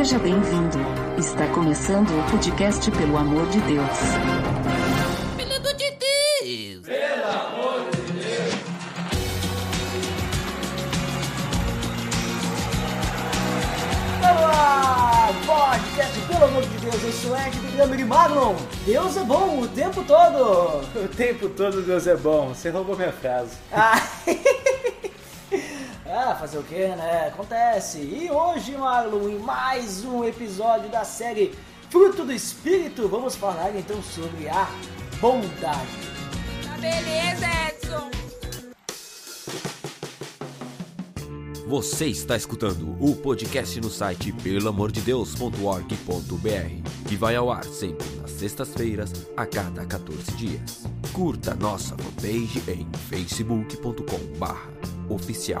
Seja bem-vindo. Está começando o podcast Pelo Amor de Deus. Pelo amor de Deus! Olá, podcast, pelo amor de Deus, eu sou Ed do de Magnum. Deus é bom o tempo todo. O tempo todo Deus é bom. Você roubou minha frase. Ah, fazer o que, né? Acontece. E hoje, Marlon, em mais um episódio da série Fruto do Espírito, vamos falar então sobre a bondade. Tá beleza, Edson! Você está escutando o podcast no site pelamordedeus.org.br, que vai ao ar sempre nas sextas-feiras, a cada 14 dias. Curta nossa fanpage em facebook.com.br oficial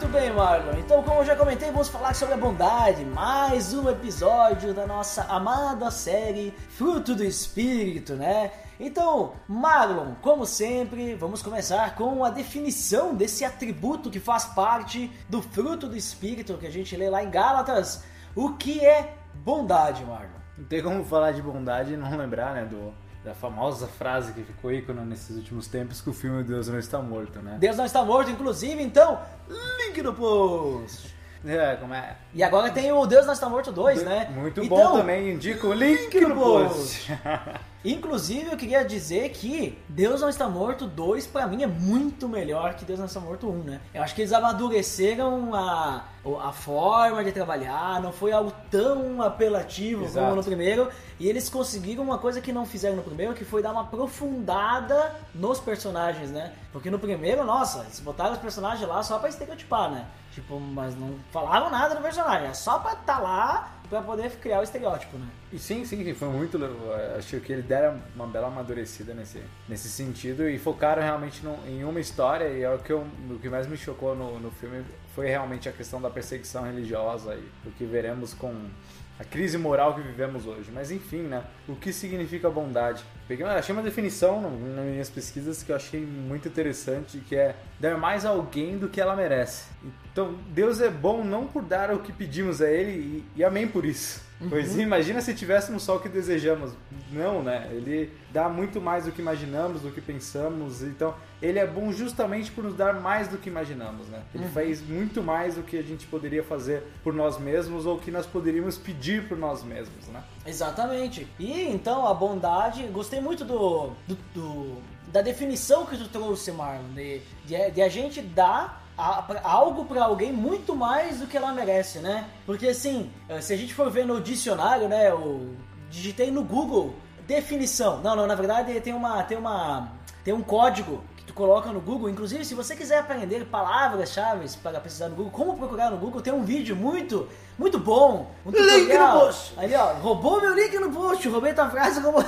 Muito bem, Marlon. Então, como eu já comentei, vamos falar sobre a bondade. Mais um episódio da nossa amada série Fruto do Espírito, né? Então, Marlon, como sempre, vamos começar com a definição desse atributo que faz parte do fruto do Espírito que a gente lê lá em Gálatas. O que é bondade, Marlon? Não tem como falar de bondade e não lembrar, né, do, da famosa frase que ficou ícone nesses últimos tempos que o filme Deus não está morto, né? Deus não está morto, inclusive, então, link no post. É, como é? E agora tem o Deus não está morto 2, né? Muito Então, bom também, indica o link no post. Inclusive, eu queria dizer que Deus Não Está Morto 2, pra mim, é muito melhor que Deus Não Está Morto 1, né? Eu acho que eles amadureceram a, a forma de trabalhar, não foi algo tão apelativo Exato. como no primeiro, e eles conseguiram uma coisa que não fizeram no primeiro, que foi dar uma aprofundada nos personagens, né? Porque no primeiro, nossa, eles botaram os personagens lá só pra estereotipar, né? Tipo, mas não falavam nada do personagem, é só pra estar lá pra poder criar o estereótipo, né? E sim, sim, foi muito. Acho que eles deram uma bela amadurecida nesse, nesse sentido e focaram realmente num- em uma história. E é o que, eu- o que mais me chocou no, no filme foi realmente a questão da perseguição religiosa e o que veremos com a crise moral que vivemos hoje. Mas enfim, né? O que significa bondade? Peguei, achei uma definição nas minhas pesquisas que eu achei muito interessante, que é dar mais a alguém do que ela merece. Então, Deus é bom não por dar o que pedimos a Ele e, e amém por isso. Pois imagina se tivéssemos só o que desejamos. Não, né? Ele dá muito mais do que imaginamos, do que pensamos. Então, ele é bom justamente por nos dar mais do que imaginamos, né? Ele faz muito mais do que a gente poderia fazer por nós mesmos ou que nós poderíamos pedir por nós mesmos, né? Exatamente. E então a bondade, gostei muito do, do- do- da definição que tu trouxe, Marlon, de, de, de a gente dar a- pra- algo pra alguém muito mais do que ela merece, né? Porque assim, eh, se a gente for ver no dicionário, né, eu digitei no Google definição. Não, não, na verdade tem uma tem uma tem um código coloca no Google. Inclusive, se você quiser aprender palavras-chave para precisar no Google, como procurar no Google, tem um vídeo muito, muito bom. Um Link no post. Ali, ó, roubou meu link no post, roubei tua frase, roubou.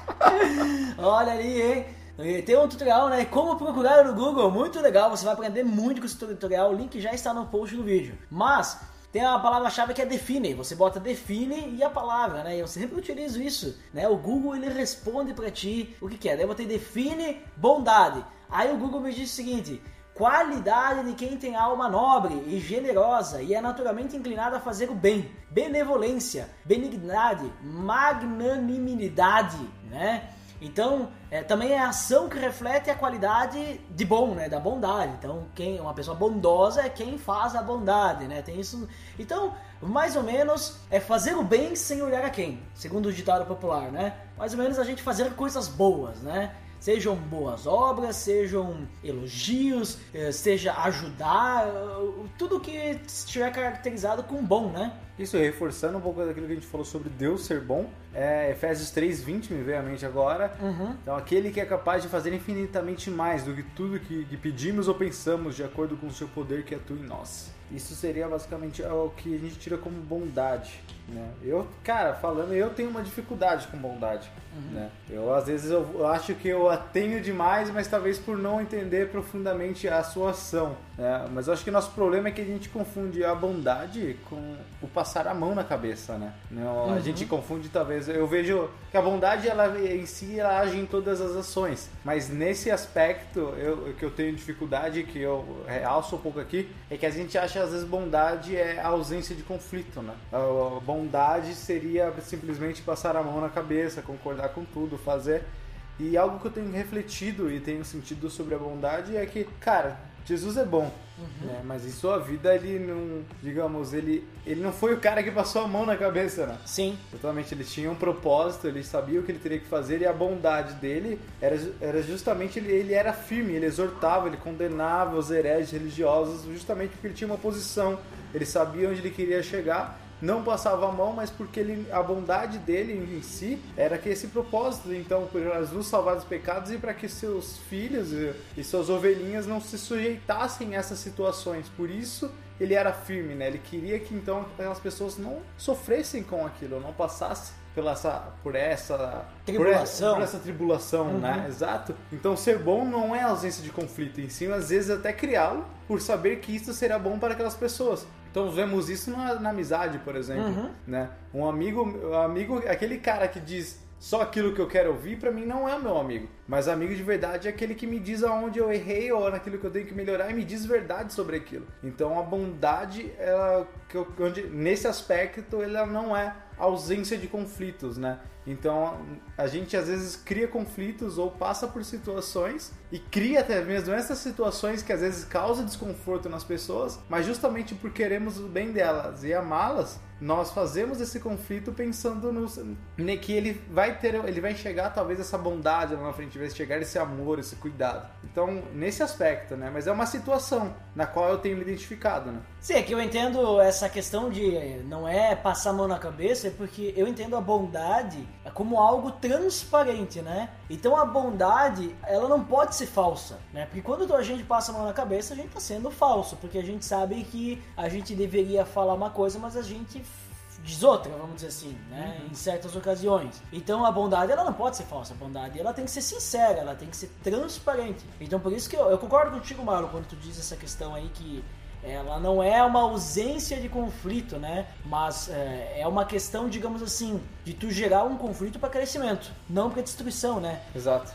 Olha ali, hein? E Tem um tutorial, né? Como procurar no Google, muito legal. Você vai aprender muito com esse tutorial. O link já está no post do vídeo. Mas tem a palavra-chave que é define. Você bota define e a palavra, né? Eu sempre utilizo isso, né? O Google ele responde pra ti o que quer. Daí eu botei define bondade. Aí o Google me diz o seguinte: qualidade de quem tem alma nobre e generosa e é naturalmente inclinada a fazer o bem, benevolência, benignidade, magnanimidade, né? Então, é, também é a ação que reflete a qualidade de bom, né? Da bondade. Então, quem uma pessoa bondosa é quem faz a bondade, né? Tem isso. Então, mais ou menos é fazer o bem sem olhar a quem, segundo o ditado popular, né? Mais ou menos a gente fazer coisas boas, né? Sejam boas obras, sejam elogios, eh, seja ajudar, eh, tudo que estiver caracterizado com bom, né? Isso, reforçando um pouco daquilo que a gente falou sobre Deus ser bom, é Efésios 3,20 me veio à mente agora. Uhum. Então, aquele que é capaz de fazer infinitamente mais do que tudo que, que pedimos ou pensamos, de acordo com o seu poder que atua em nós. Isso seria basicamente o que a gente tira como bondade, né? Eu, cara, falando, eu tenho uma dificuldade com bondade, né? Eu, às vezes, eu, eu acho que eu a tenho demais, mas talvez por não entender profundamente a sua ação, né? Mas eu acho que o nosso problema é que a gente confunde a bondade com o passar a mão na cabeça, né? Não, A gente confunde, talvez, eu vejo que a bondade, ela em si, ela age em todas as ações, mas nesse aspecto, eu, que eu tenho dificuldade, que eu realço um pouco aqui, é que a gente acha às vezes bondade é a ausência de conflito, né? A bondade seria simplesmente passar a mão na cabeça, concordar com tudo, fazer. E algo que eu tenho refletido e tenho sentido sobre a bondade é que, cara, Jesus é bom, né? mas em sua vida ele não, digamos, ele, ele não foi o cara que passou a mão na cabeça, né? Sim. Totalmente, ele tinha um propósito, ele sabia o que ele teria que fazer e a bondade dele era, era justamente ele, ele era firme, ele exortava, ele condenava os hereges religiosos justamente porque ele tinha uma posição, ele sabia onde ele queria chegar, não passava a mão, mas porque ele, a bondade dele em si era que esse propósito, então, para nos salvar dos pecados e para que seus filhos e, e suas ovelhinhas não se sujeitassem a essas situações. Por isso ele era firme, né? Ele queria que então as pessoas não sofressem com aquilo, não passassem pela essa, por essa Tribulação. por, por essa tribulação, né? Exato. Então ser bom não é ausência de conflito, em si, às vezes até criá-lo por saber que isso será bom para aquelas pessoas. Então vemos isso na, na amizade, por exemplo, né? Um amigo, um amigo, aquele cara que diz só aquilo que eu quero ouvir, pra mim não é meu amigo. Mas amigo de verdade é aquele que me diz aonde eu errei ou naquilo que eu tenho que melhorar e me diz verdade sobre aquilo. Então a bondade, ela, que onde, nesse aspecto, ela não é ausência de conflitos, né? Então a gente às vezes cria conflitos ou passa por situações e cria até mesmo essas situações que às vezes causam desconforto nas pessoas, mas justamente por queremos o bem delas e amá-las, nós fazemos esse conflito pensando no que ele vai ter, ele vai enxergar talvez essa bondade lá na frente, vai chegar esse amor, esse cuidado. Então nesse aspecto, né? Mas é uma situação na qual eu tenho me identificado, né? Sim, é que eu entendo essa questão de eh, não é passar a mão na cabeça, é porque eu entendo a bondade como algo transparente, né? Então a bondade, ela não pode ser falsa, né? Porque quando a gente passa a mão na cabeça, a gente tá sendo falso, porque a gente sabe que a gente deveria falar uma coisa, mas a gente diz outra, vamos dizer assim, né? Em certas ocasiões. Então a bondade ela não pode ser falsa, a bondade ela tem que ser sincera, ela tem que ser transparente. Então por isso que eu, eu concordo contigo, Mauro, quando tu diz essa questão aí que ela não é uma ausência de conflito, né? Mas é, é uma questão, digamos assim, de tu gerar um conflito para crescimento, não para destruição, né? Exato.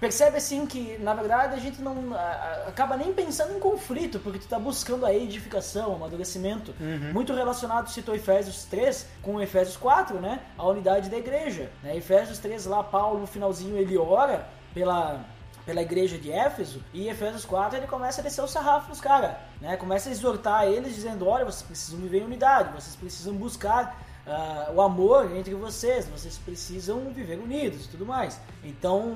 Percebe assim que, na verdade, a gente não a- acaba nem pensando em conflito, porque tu tá buscando a edificação, o amadurecimento. Muito relacionado, citou Efésios 3 com Efésios 4, né? A unidade da igreja. Né? Efésios 3, lá, Paulo, no finalzinho, ele ora pela, pela igreja de Éfeso, e Efésios 4 ele começa a descer o sarrafo nos caras, né? Começa a exortar eles, dizendo: olha, vocês precisam viver em unidade, vocês precisam buscar ah, o amor entre vocês, vocês precisam viver unidos e tudo mais. Então,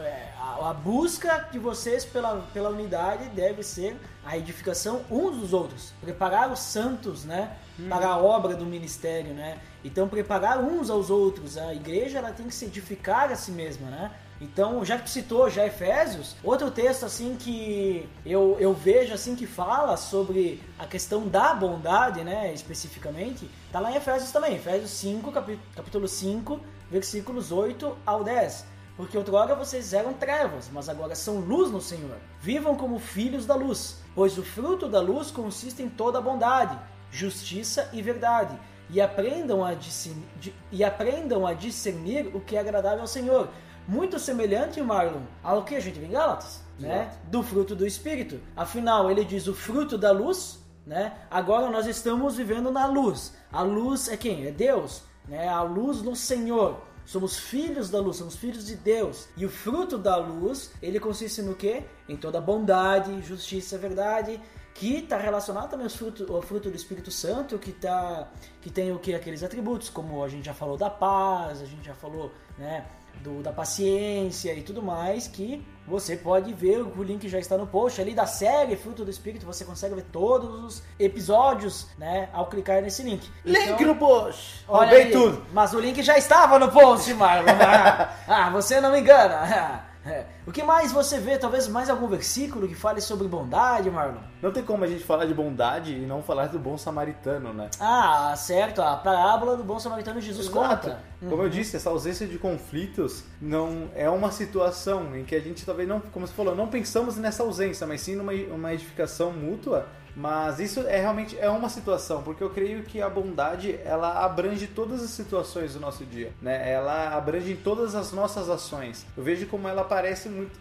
é, a, a busca de vocês pela, pela unidade deve ser a edificação uns dos outros, preparar os santos, né, para a obra do ministério, né? Então, preparar uns aos outros. A igreja ela tem que se edificar a si mesma, né? Então, já que citou já Efésios, outro texto assim que eu, eu vejo assim que fala sobre a questão da bondade, né, especificamente, tá lá em Efésios também, Efésios 5, capi- capítulo 5, versículos 8 ao 10. Porque outrora vocês eram trevas, mas agora são luz no Senhor. Vivam como filhos da luz, pois o fruto da luz consiste em toda bondade, justiça e verdade. E aprendam a, discernir, e aprendam a discernir o que é agradável ao Senhor. Muito semelhante, Marlon, ao que a gente vê em Gálatas, né? Do fruto do Espírito. Afinal, ele diz o fruto da luz, né? Agora nós estamos vivendo na luz. A luz é quem? É Deus, né? A luz no Senhor. Somos filhos da luz, somos filhos de Deus. E o fruto da luz, ele consiste no quê? Em toda bondade, justiça, verdade, que está relacionado também aos fruto, ao fruto do Espírito Santo, que, tá, que tem o que? Aqueles atributos, como a gente já falou da paz, a gente já falou, né? Do, da paciência e tudo mais, que você pode ver, o link já está no post ali da série Fruto do Espírito, você consegue ver todos os episódios, né, ao clicar nesse link. Link Então, no post! Olha aí, tudo! Mas o link já estava no post, Marlon. ah, você não me engana. É. O que mais você vê? Talvez mais algum versículo que fale sobre bondade, Marlon? Não tem como a gente falar de bondade e não falar do bom samaritano, né? Ah, certo, a parábola do bom samaritano Jesus conta. Como eu disse, essa ausência de conflitos não é uma situação em que a gente talvez não, como você falou, não pensamos nessa ausência, mas sim numa uma edificação mútua. Mas isso é realmente é uma situação, porque eu creio que a bondade ela abrange todas as situações do nosso dia, né? Ela abrange todas as nossas ações. Eu vejo como ela aparece muito,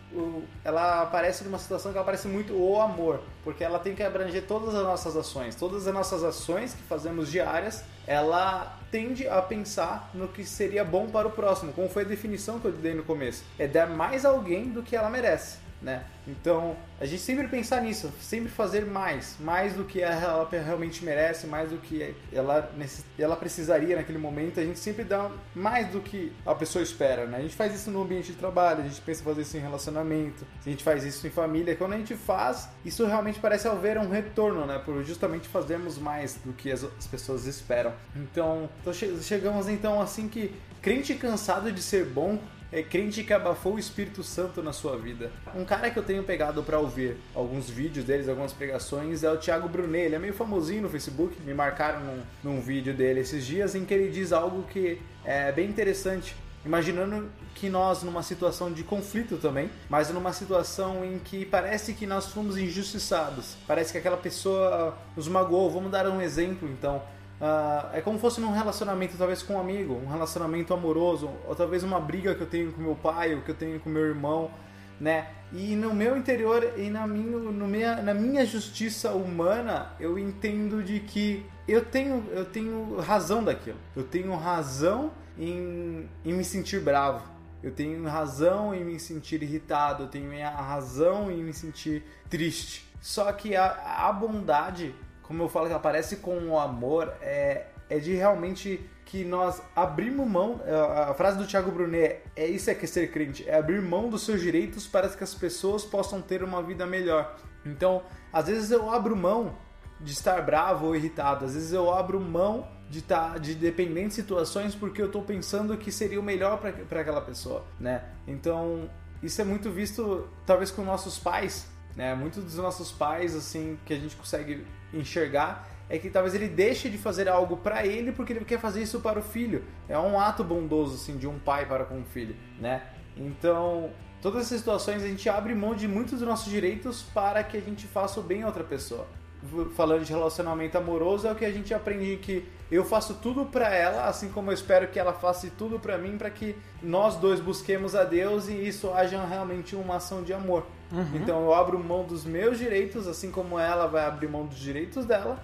ela aparece numa situação que ela parece muito o amor, porque ela tem que abranger todas as nossas ações, todas as nossas ações que fazemos diárias, ela tende a pensar no que seria bom para o próximo, como foi a definição que eu dei no começo. É dar mais a alguém do que ela merece, né? Então, a gente sempre pensar nisso, sempre fazer mais, mais do que ela realmente merece, mais do que ela, ela precisaria naquele momento, a gente sempre dá mais do que a pessoa espera, né? A gente faz isso no ambiente de trabalho, a gente pensa em fazer isso em relacionamento, a gente faz isso em família, quando a gente faz, isso realmente parece haver um retorno, né? Por justamente fazermos mais do que as, as pessoas esperam. Então, então che- chegamos então assim que crente cansado de ser bom é crente que abafou o Espírito Santo na sua vida. Um cara que eu tenho pegado pra ouvir alguns vídeos deles, algumas pregações, é o Thiago Brunet. Ele é meio famosinho no Facebook, me marcaram num, num vídeo dele esses dias em que ele diz algo que é bem interessante. Imaginando que nós, numa situação de conflito também, mas numa situação em que parece que nós fomos injustiçados, parece que aquela pessoa nos magoou. Vamos dar um exemplo então. Ah, é como fosse num relacionamento, talvez com um amigo, um relacionamento amoroso, ou talvez uma briga que eu tenho com meu pai, ou que eu tenho com meu irmão, né? E no meu interior e na minha, minha, na minha justiça humana, eu entendo de que eu tenho, eu tenho razão daquilo. Eu tenho razão em, em me sentir bravo. Eu tenho razão em me sentir irritado. Eu tenho a razão em me sentir triste. Só que a, a bondade, como eu falo que aparece com o amor, é, é de realmente que nós abrimos mão. A a frase do Thiago Brunet é isso é que é ser crente, é abrir mão dos seus direitos para que as pessoas possam ter uma vida melhor. Então, às vezes eu abro mão de estar bravo ou irritado, às vezes eu abro mão de estar de dependentes situações porque eu estou pensando que seria o melhor para aquela pessoa, né? Então, isso é muito visto talvez com nossos pais, né? Muitos dos nossos pais assim que a gente consegue enxergar é que talvez ele deixe de fazer algo para ele porque ele quer fazer isso para o filho. É um ato bondoso assim de um pai para com o filho, né? Então, todas essas situações a gente abre mão de muitos dos nossos direitos para que a gente faça o bem a outra pessoa. Falando de relacionamento amoroso, é o que a gente aprende que eu faço tudo para ela, assim como eu espero que ela faça tudo para mim, para que nós dois busquemos a Deus e isso haja realmente uma ação de amor. Então eu abro mão dos meus direitos, assim como ela vai abrir mão dos direitos dela,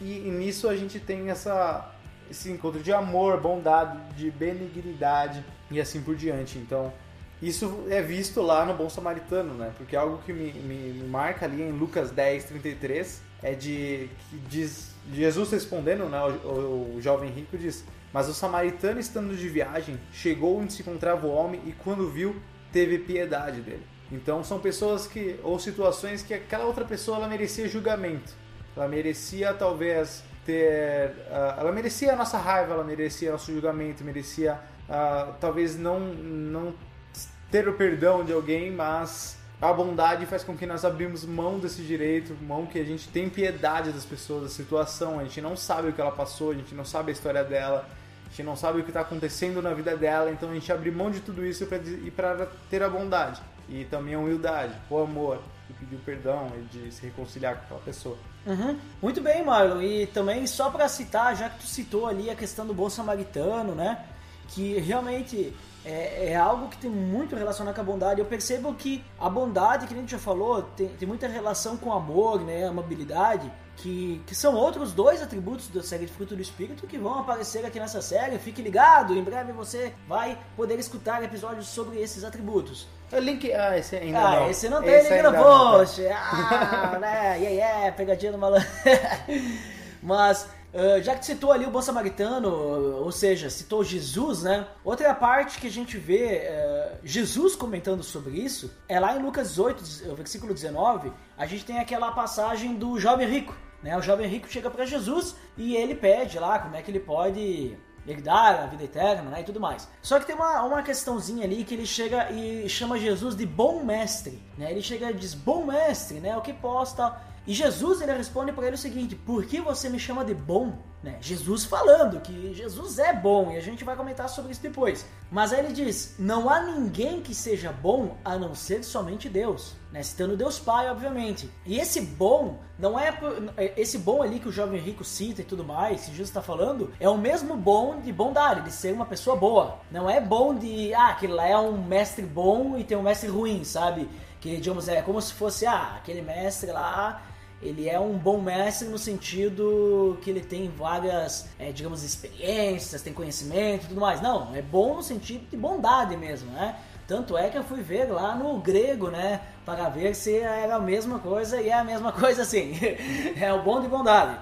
e, e nisso a gente tem essa, esse encontro de amor, bondade, de benignidade e assim por diante. Então, isso é visto lá no Bom Samaritano, né? Porque algo que me, me, me marca ali em Lucas 10, 33 é de que diz Jesus respondendo, né? O, o, o jovem rico diz: Mas o samaritano, estando de viagem, chegou onde se encontrava o homem e, quando viu, teve piedade dele. Então, são pessoas que, ou situações que aquela outra pessoa ela merecia julgamento, ela merecia talvez ter. Uh, ela merecia a nossa raiva, ela merecia nosso julgamento, merecia uh, talvez não, não ter o perdão de alguém, mas a bondade faz com que nós abrimos mão desse direito, mão que a gente tem piedade das pessoas, da situação, a gente não sabe o que ela passou, a gente não sabe a história dela, a gente não sabe o que está acontecendo na vida dela, então a gente abre mão de tudo isso para ter a bondade e também a humildade, o amor, e pedir perdão e de se reconciliar com aquela pessoa. Uhum. Muito bem, Marlon. E também só para citar, já que tu citou ali a questão do bom samaritano, né? Que realmente é, é, algo que tem muito relacionado com a bondade. Eu percebo que a bondade, que a gente já falou, tem, tem muita relação com amor, né? Amabilidade. Que, que são outros dois atributos da série de Fruto do Espírito que vão aparecer aqui nessa série. Fique ligado, em breve você vai poder escutar episódios sobre esses atributos. O link. Ah, esse ainda ah, não. esse não tem esse link no ainda não, tá? post. Ah, né? Yeah, yeah, pegadinha do malandro. Mas Uh, já que citou ali o bom samaritano, ou seja, citou Jesus, né? Outra parte que a gente vê uh, Jesus comentando sobre isso é lá em Lucas 18, versículo 19. A gente tem aquela passagem do jovem rico, né? O jovem rico chega para Jesus e ele pede lá como é que ele pode herdar a vida eterna né, e tudo mais. Só que tem uma, uma questãozinha ali que ele chega e chama Jesus de bom mestre. Né? Ele chega e diz, bom mestre, né? O que posta e Jesus ele responde para ele o seguinte: Por que você me chama de bom? Né? Jesus falando que Jesus é bom e a gente vai comentar sobre isso depois. Mas aí ele diz: Não há ninguém que seja bom a não ser somente Deus. Né? Citando Deus Pai, obviamente. E esse bom não é esse bom ali que o jovem rico cita e tudo mais, que Jesus está falando, é o mesmo bom de bondade, de ser uma pessoa boa. Não é bom de ah, aquele lá é um mestre bom e tem um mestre ruim, sabe? Que digamos é como se fosse ah, aquele mestre lá ele é um bom mestre no sentido que ele tem várias, é, digamos, experiências, tem conhecimento e tudo mais. Não, é bom no sentido de bondade mesmo, né? Tanto é que eu fui ver lá no grego, né? Para ver se era a mesma coisa e é a mesma coisa assim. é o bom de bondade.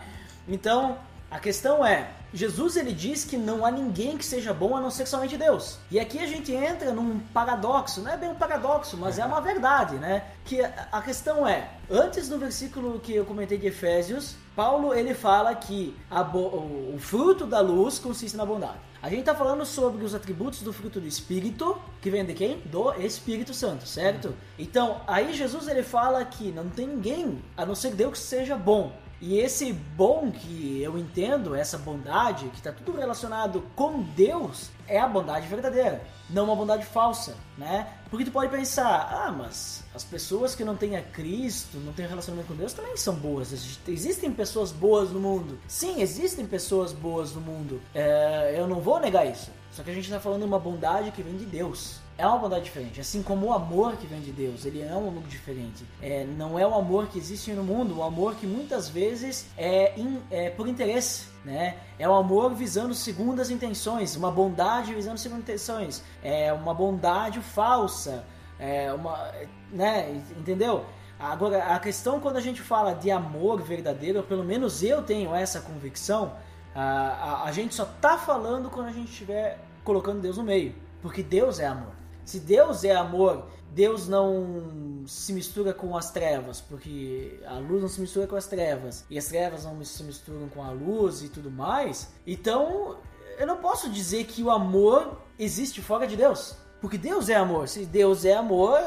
Então, a questão é, Jesus ele diz que não há ninguém que seja bom a não ser somente Deus. E aqui a gente entra num paradoxo, não é bem um paradoxo, mas é uma verdade, né? Que a questão é, antes do versículo que eu comentei de Efésios, Paulo ele fala que o fruto da luz consiste na bondade. A gente está falando sobre os atributos do fruto do Espírito, que vem de quem? Do Espírito Santo, certo? Então, aí Jesus ele fala que não tem ninguém, a não ser Deus, que seja bom. E esse bom que eu entendo, essa bondade, que está tudo relacionado com Deus, é a bondade verdadeira, não uma bondade falsa, né? Porque tu pode pensar, ah, mas as pessoas que não têm a Cristo, não têm relacionamento com Deus, também são boas. Existem pessoas boas no mundo. Sim, existem pessoas boas no mundo. É, eu não vou negar isso. Só que a gente está falando de uma bondade que vem de Deus é uma bondade diferente, assim como o amor que vem de Deus, ele é um amor diferente. É, não é o amor que existe no mundo, o amor que muitas vezes é, in, é por interesse, né? É um amor visando segundas intenções, uma bondade visando segundas intenções, é uma bondade falsa, é uma, né? Entendeu? Agora, a questão quando a gente fala de amor verdadeiro, pelo menos eu tenho essa convicção, a, a, a gente só tá falando quando a gente estiver colocando Deus no meio, porque Deus é amor. Se Deus é amor, Deus não se mistura com as trevas, porque a luz não se mistura com as trevas e as trevas não se misturam com a luz e tudo mais. Então, eu não posso dizer que o amor existe fora de Deus, porque Deus é amor. Se Deus é amor,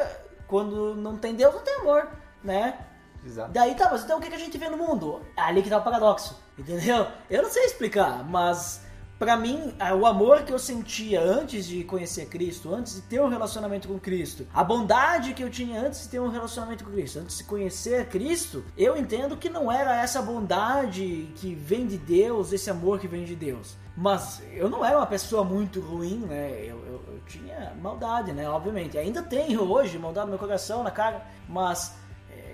quando não tem Deus, não tem amor, né? Exato. Daí tá, mas então o que a gente vê no mundo? Ali que tá o paradoxo, entendeu? Eu não sei explicar, mas para mim, o amor que eu sentia antes de conhecer Cristo, antes de ter um relacionamento com Cristo, a bondade que eu tinha antes de ter um relacionamento com Cristo, antes de conhecer Cristo, eu entendo que não era essa bondade que vem de Deus, esse amor que vem de Deus. Mas eu não era uma pessoa muito ruim, né? Eu, eu, eu tinha maldade, né? Obviamente. Ainda tenho hoje maldade no meu coração, na cara, mas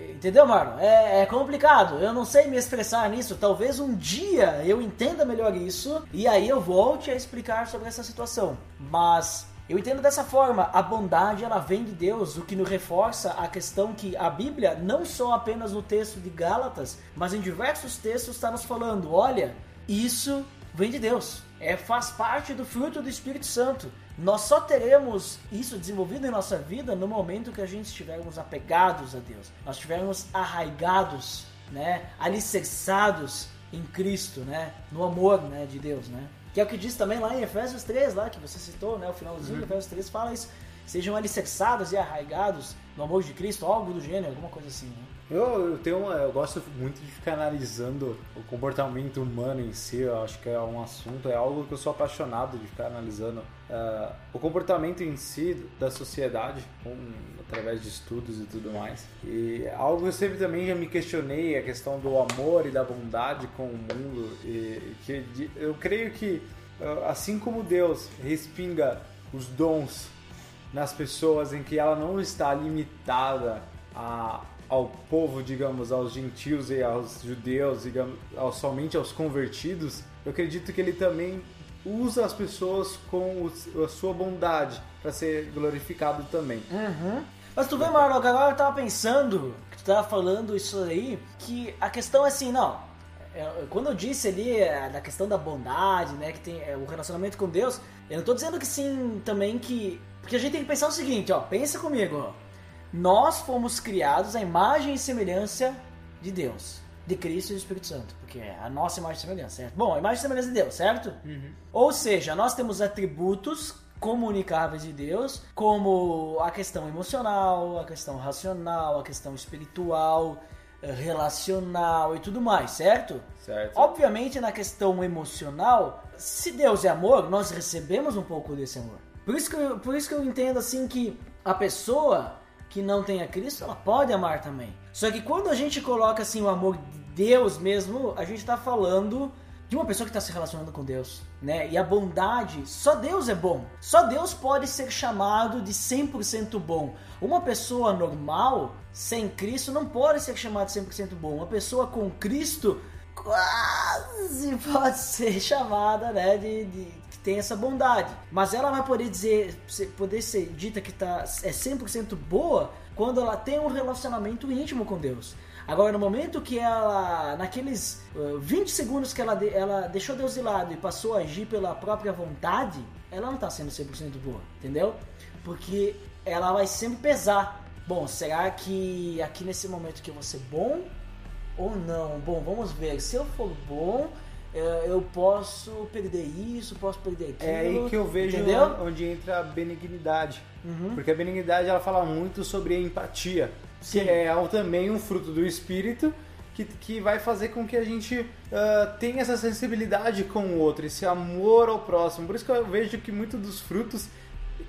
Entendeu, Marlon? É, é, complicado. Eu não sei me expressar nisso. Talvez um dia eu entenda melhor isso e aí eu volte a explicar sobre essa situação. Mas eu entendo dessa forma, a bondade ela vem de Deus, o que nos reforça a questão que a Bíblia, não só apenas no texto de Gálatas, mas em diversos textos está nos falando, olha, isso vem de Deus, é faz parte do fruto do Espírito Santo. Nós só teremos isso desenvolvido em nossa vida no momento que a gente estivermos apegados a Deus, nós estivermos arraigados, né, alicerçados em Cristo, né, no amor, né, de Deus, né. Que é o que diz também lá em Efésios 3, lá que você citou, né, o finalzinho uhum. de Efésios 3 fala isso, sejam alicerçados e arraigados no amor de Cristo, algo do gênero, alguma coisa assim, né? Eu, eu tenho eu gosto muito de ficar analisando o comportamento humano em si. Eu acho que é um assunto, é algo que eu sou apaixonado de ficar analisando. Uh, o comportamento em si da sociedade, com, através de estudos e tudo mais. E algo que eu sempre também já me questionei a questão do amor e da bondade com o mundo. E que eu creio que uh, assim como Deus respinga os dons nas pessoas em que ela não está limitada a ao povo, digamos, aos gentios e aos judeus, digamos, ao, somente aos convertidos, eu acredito que ele também usa as pessoas com a sua bondade para ser glorificado também. Uhum. Mas tu vê, Marlon, agora eu tava pensando, que tu tava falando isso aí, que a questão é assim, não, é, quando eu disse ali é, da questão da bondade, né, que tem é, o relacionamento com Deus, eu não tô dizendo que sim também que. Porque a gente tem que pensar o seguinte, ó, pensa comigo, ó. Nós fomos criados à imagem e semelhança de Deus, de Cristo e do Espírito Santo, porque é a nossa imagem e semelhança, certo? Bom, a imagem e semelhança de Deus, certo? Ou seja, nós temos atributos comunicáveis de Deus, como a questão emocional, a questão racional, a questão espiritual, eh, relacional e tudo mais, certo? Certo. Obviamente, na questão emocional, se Deus é amor, nós recebemos um pouco desse amor. Por isso que eu, por isso que eu entendo assim que a pessoa que não tem a Cristo, ela pode amar também. Só que quando a gente coloca assim o amor de Deus mesmo, a gente está falando de uma pessoa que está se relacionando com Deus, né? E a bondade, só Deus é bom. Só Deus pode ser chamado de 100% bom. Uma pessoa normal, sem Cristo, não pode ser chamada de 100% bom. Uma pessoa com Cristo quase pode ser chamada, né, de, de tem essa bondade. Mas ela vai poder dizer, poder ser dita que tá, é 100% boa quando ela tem um relacionamento íntimo com Deus. Agora, no momento que ela, naqueles uh, 20 segundos que ela, de- ela deixou Deus de lado e passou a agir pela própria vontade, ela não está sendo 100% boa, entendeu? Porque ela vai sempre pesar. Bom, será que aqui nesse momento que eu vou ser bom ou não? Bom, vamos ver. Se eu for bom, eh, eu posso perder isso, posso perder aquilo. É aí que eu vejo Entendeu? Uhum. onde entra a benignidade. Porque a benignidade ela fala muito sobre a empatia, Sim. que é também um fruto do espírito que, que vai fazer com que a gente ah, tenha essa sensibilidade com o outro, esse amor ao próximo. Por isso que eu vejo que muitos dos frutos,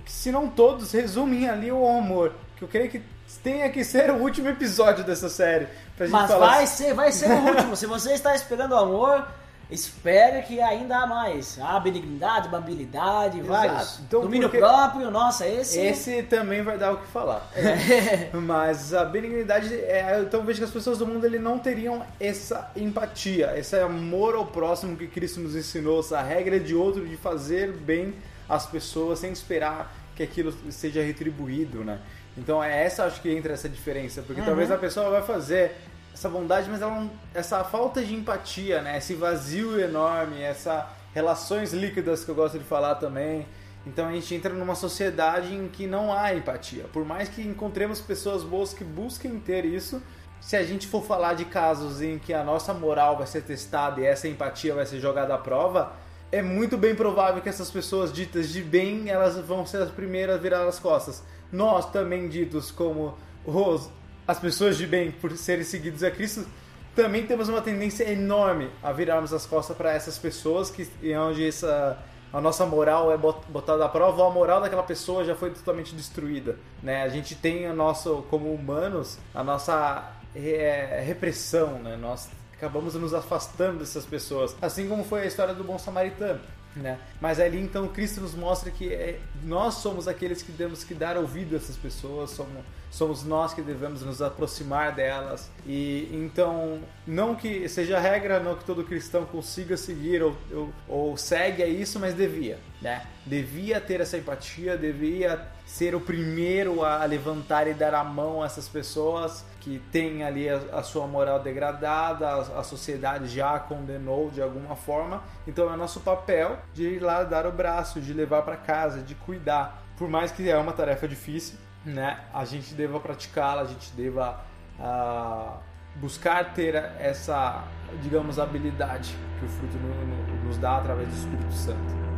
se não todos, resumem ali o amor. Que eu creio que tenha que ser o último episódio dessa série. Pra gente Mas falar vai ser, vai ser o último. Se você está esperando o amor, espere que ainda há mais. Há benignidade, amabilidade, vários. Então, Domínio próprio, nossa, esse. Esse também vai dar o que falar. Mas a benignidade, é, então eu vejo que as pessoas do mundo ele não teriam essa empatia, esse amor ao próximo que Cristo nos ensinou, essa regra de outro de fazer bem às pessoas sem esperar que aquilo seja retribuído, né? Então é essa acho que entra essa diferença, porque talvez a pessoa vai fazer essa bondade, mas ela essa falta de empatia, né? Esse vazio enorme, essa relações líquidas que eu gosto de falar também. Então a gente entra numa sociedade em que não há empatia. Por mais que encontremos pessoas boas que busquem ter isso, se a gente for falar de casos em que a nossa moral vai ser testada e essa empatia vai ser jogada à prova, é muito bem provável que essas pessoas ditas de bem, elas vão ser as primeiras a virar as costas. Nós também ditos como os, as pessoas de bem por serem seguidos a Cristo, também temos uma tendência enorme a virarmos as costas para essas pessoas que e onde essa a nossa moral é bot- botada à prova, ou a moral daquela pessoa já foi totalmente destruída, né? A gente tem o nosso como humanos a nossa é, repressão, né? Nós acabamos nos afastando dessas pessoas, assim como foi a história do bom samaritano. Né? Mas ali então Cristo nos mostra que é, nós somos aqueles que temos que dar ouvido a essas pessoas, somos, somos nós que devemos nos aproximar delas. E então, não que seja regra, não que todo cristão consiga seguir ou, ou, ou segue a isso, mas devia, né? Devia ter essa empatia, devia ser o primeiro a levantar e dar a mão a essas pessoas que têm ali a, a sua moral degradada, a, a sociedade já a condenou de alguma forma. Então é nosso papel de ir lá dar o braço, de levar para casa, de cuidar. Por mais que é uma tarefa difícil, né? A gente deva praticá-la, a gente deva ah, buscar ter essa, digamos, habilidade que o fruto no- no- nos dá através do Espírito Santo.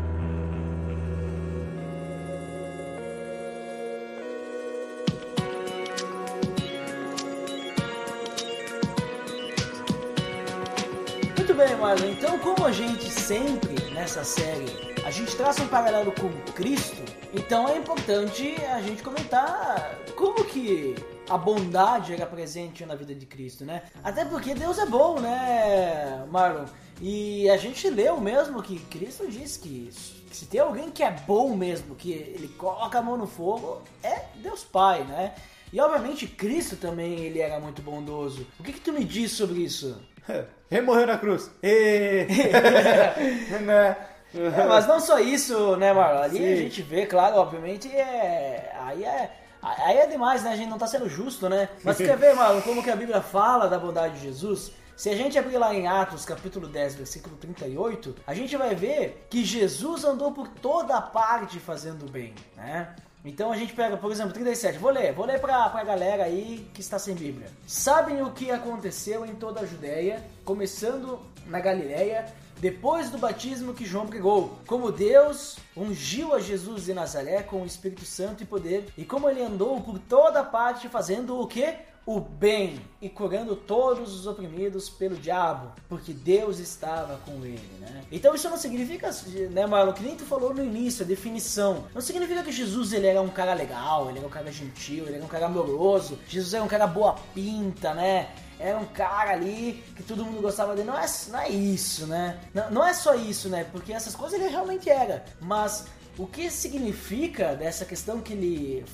Bem, Marlon. Então, como a gente sempre nessa série a gente traça um paralelo com Cristo, então é importante a gente comentar como que a bondade era presente na vida de Cristo, né? Até porque Deus é bom, né, Marlon? E a gente leu mesmo que Cristo diz que se tem alguém que é bom mesmo, que ele coloca a mão no fogo, é Deus Pai, né? E obviamente Cristo também ele era muito bondoso. O que, que tu me diz sobre isso? Rei morreu na cruz. Né? É, mas não só isso, né, Marlon? Ali Sim. a gente vê, claro, obviamente, é. Aí é. Aí é demais, né? A gente não tá sendo justo, né? Mas quer ver, Marlon, como que a Bíblia fala da bondade de Jesus? Se a gente abrir lá em Atos, capítulo 10, versículo 38, a gente vai ver que Jesus andou por toda parte fazendo bem, né? Então a gente pega, por exemplo, 37. Vou ler, vou ler pra, pra galera aí que está sem Bíblia. Sabem o que aconteceu em toda a Judéia, começando na Galiléia, depois do batismo que João pregou, como Deus ungiu a Jesus de Nazaré com o Espírito Santo e poder, e como ele andou por toda parte fazendo o que? O bem e curando todos os oprimidos pelo diabo, porque Deus estava com ele, né? Então isso não significa, né, Marlon, que nem tu falou no início, a definição. Não significa que Jesus ele era um cara legal, ele era um cara gentil, ele era um cara amoroso, Jesus era um cara boa pinta, né? era um cara ali que todo mundo gostava dele. Não é, não é isso, né? Não, não é só isso, né? Porque essas coisas ele realmente era. Mas o que significa dessa questão que ele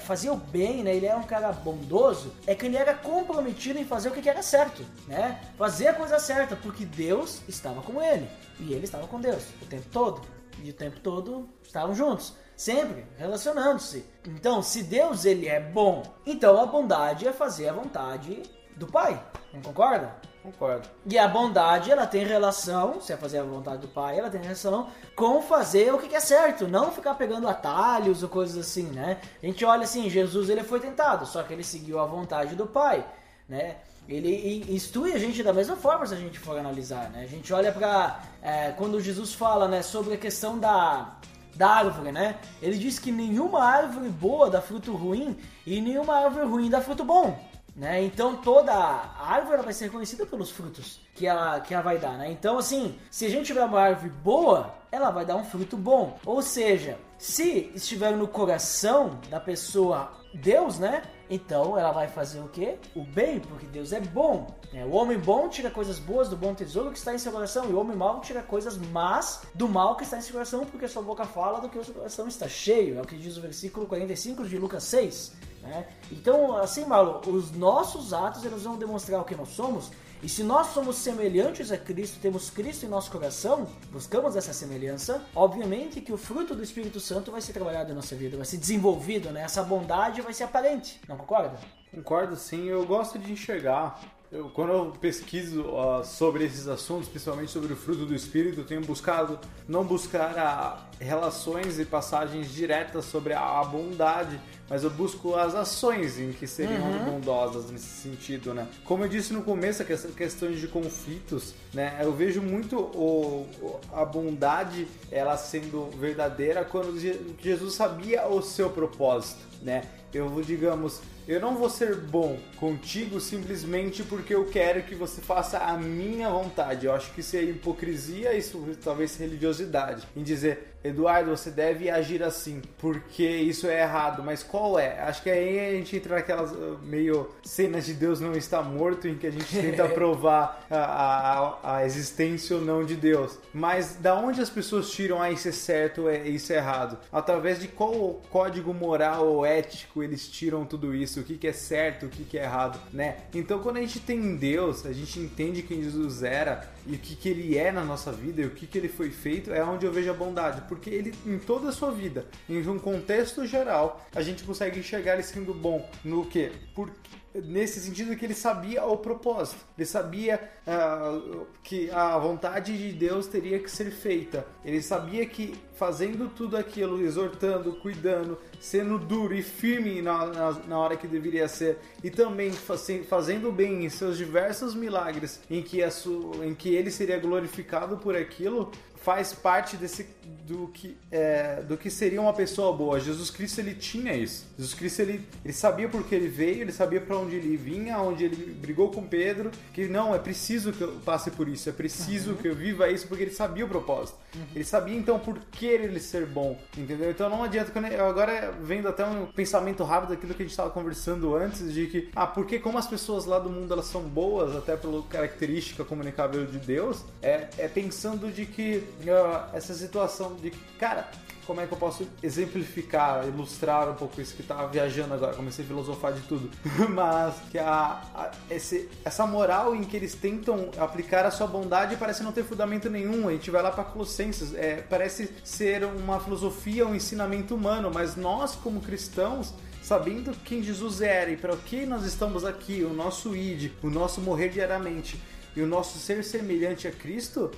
fazia o bem, né? Ele era um cara bondoso, é que ele era comprometido em fazer o que era certo, né? Fazer a coisa certa, porque Deus estava com ele e ele estava com Deus o tempo todo. E o tempo todo estavam juntos, sempre relacionando-se. Então, se Deus ele é bom, então a bondade é fazer a vontade do Pai. Não concorda? Concordo. E a bondade, ela tem relação, se é fazer a vontade do Pai, ela tem relação com fazer o que é certo, não ficar pegando atalhos ou coisas assim, né? A gente olha assim, Jesus ele foi tentado, só que ele seguiu a vontade do Pai, né? Ele instrui a gente da mesma forma se a gente for analisar, né? A gente olha para é, quando Jesus fala, né, sobre a questão da da árvore, né? Ele diz que nenhuma árvore boa dá fruto ruim e nenhuma árvore ruim dá fruto bom. Né? Então toda árvore vai ser reconhecida pelos frutos que ela, que ela vai dar. Né? Então, assim, se a gente tiver uma árvore boa, ela vai dar um fruto bom. Ou seja, se estiver no coração da pessoa Deus, né? Então ela vai fazer o que? O bem, porque Deus é bom. Né? O homem bom tira coisas boas do bom tesouro que está em seu coração, e o homem mau tira coisas más do mal que está em seu coração, porque sua boca fala do que o seu coração está cheio. É o que diz o versículo 45 de Lucas 6. Né? Então, assim, Marlon, os nossos atos eles vão demonstrar o que nós somos. E se nós somos semelhantes a Cristo, temos Cristo em nosso coração, buscamos essa semelhança, obviamente que o fruto do Espírito Santo vai ser trabalhado em nossa vida, vai ser desenvolvido, né? Essa bondade vai ser aparente. Não concorda? Concordo sim, eu gosto de enxergar eu, quando eu pesquiso uh, sobre esses assuntos, principalmente sobre o fruto do Espírito, eu tenho buscado não buscar a, relações e passagens diretas sobre a bondade, mas eu busco as ações em que seriam uhum. bondosas nesse sentido, né? Como eu disse no começo, essa questão de conflitos, né? Eu vejo muito o, a bondade ela sendo verdadeira quando Jesus sabia o seu propósito, né? Eu, digamos, eu não vou ser bom contigo simplesmente porque eu quero que você faça a minha vontade. Eu acho que isso é hipocrisia, isso talvez religiosidade. Em dizer, Eduardo, você deve agir assim, porque isso é errado. Mas qual é? Acho que aí a gente entra naquelas uh, meio cenas de Deus não está morto, em que a gente tenta provar a, a, a, existência ou não de Deus. Mas da onde as pessoas tiram ah, isso é certo, é, isso é errado? Através de qual código moral ou ético eles tiram tudo isso? O que, que é certo, o que, que é errado, né? Então quando a gente tem Deus, a gente entende quem Jesus era e o que, que ele é na nossa vida e o que, que ele foi feito, é onde eu vejo a bondade. Porque ele, em toda a sua vida, em um contexto geral, a gente consegue enxergar ele sendo bom no que? Porque nesse sentido que ele sabia o propósito, ele sabia uh, que a vontade de Deus teria que ser feita, ele sabia que fazendo tudo aquilo, exortando, cuidando, sendo duro e firme na, na, na hora que deveria ser, e também fazendo bem em seus diversos milagres, em que, a su, em que ele seria glorificado por aquilo, faz parte desse do que é, do que seria uma pessoa boa. Jesus Cristo ele tinha isso. Jesus Cristo ele, ele sabia por que ele veio, ele sabia para onde ele vinha, onde ele brigou com Pedro, que não é preciso que eu passe por isso, é preciso uhum. que eu viva isso porque ele sabia o propósito. Uhum. Ele sabia então por que ele ser bom, entendeu? Então não adianta eu, agora vendo até um pensamento rápido daquilo que a gente estava conversando antes de que ah, porque como as pessoas lá do mundo elas são boas até pela característica comunicável de Deus, é, é pensando de que uh, essa situação de cara, como é que eu posso exemplificar, ilustrar um pouco isso que tava viajando agora, comecei a filosofar de tudo. Mas que a, a esse, essa moral em que eles tentam aplicar a sua bondade parece não ter fundamento nenhum. A gente vai lá para Colossenses, é, parece ser uma filosofia, um ensinamento humano, mas nós como cristãos sabendo quem Jesus era e para o que nós estamos aqui, o nosso id, o nosso morrer diariamente, E o nosso ser semelhante a Cristo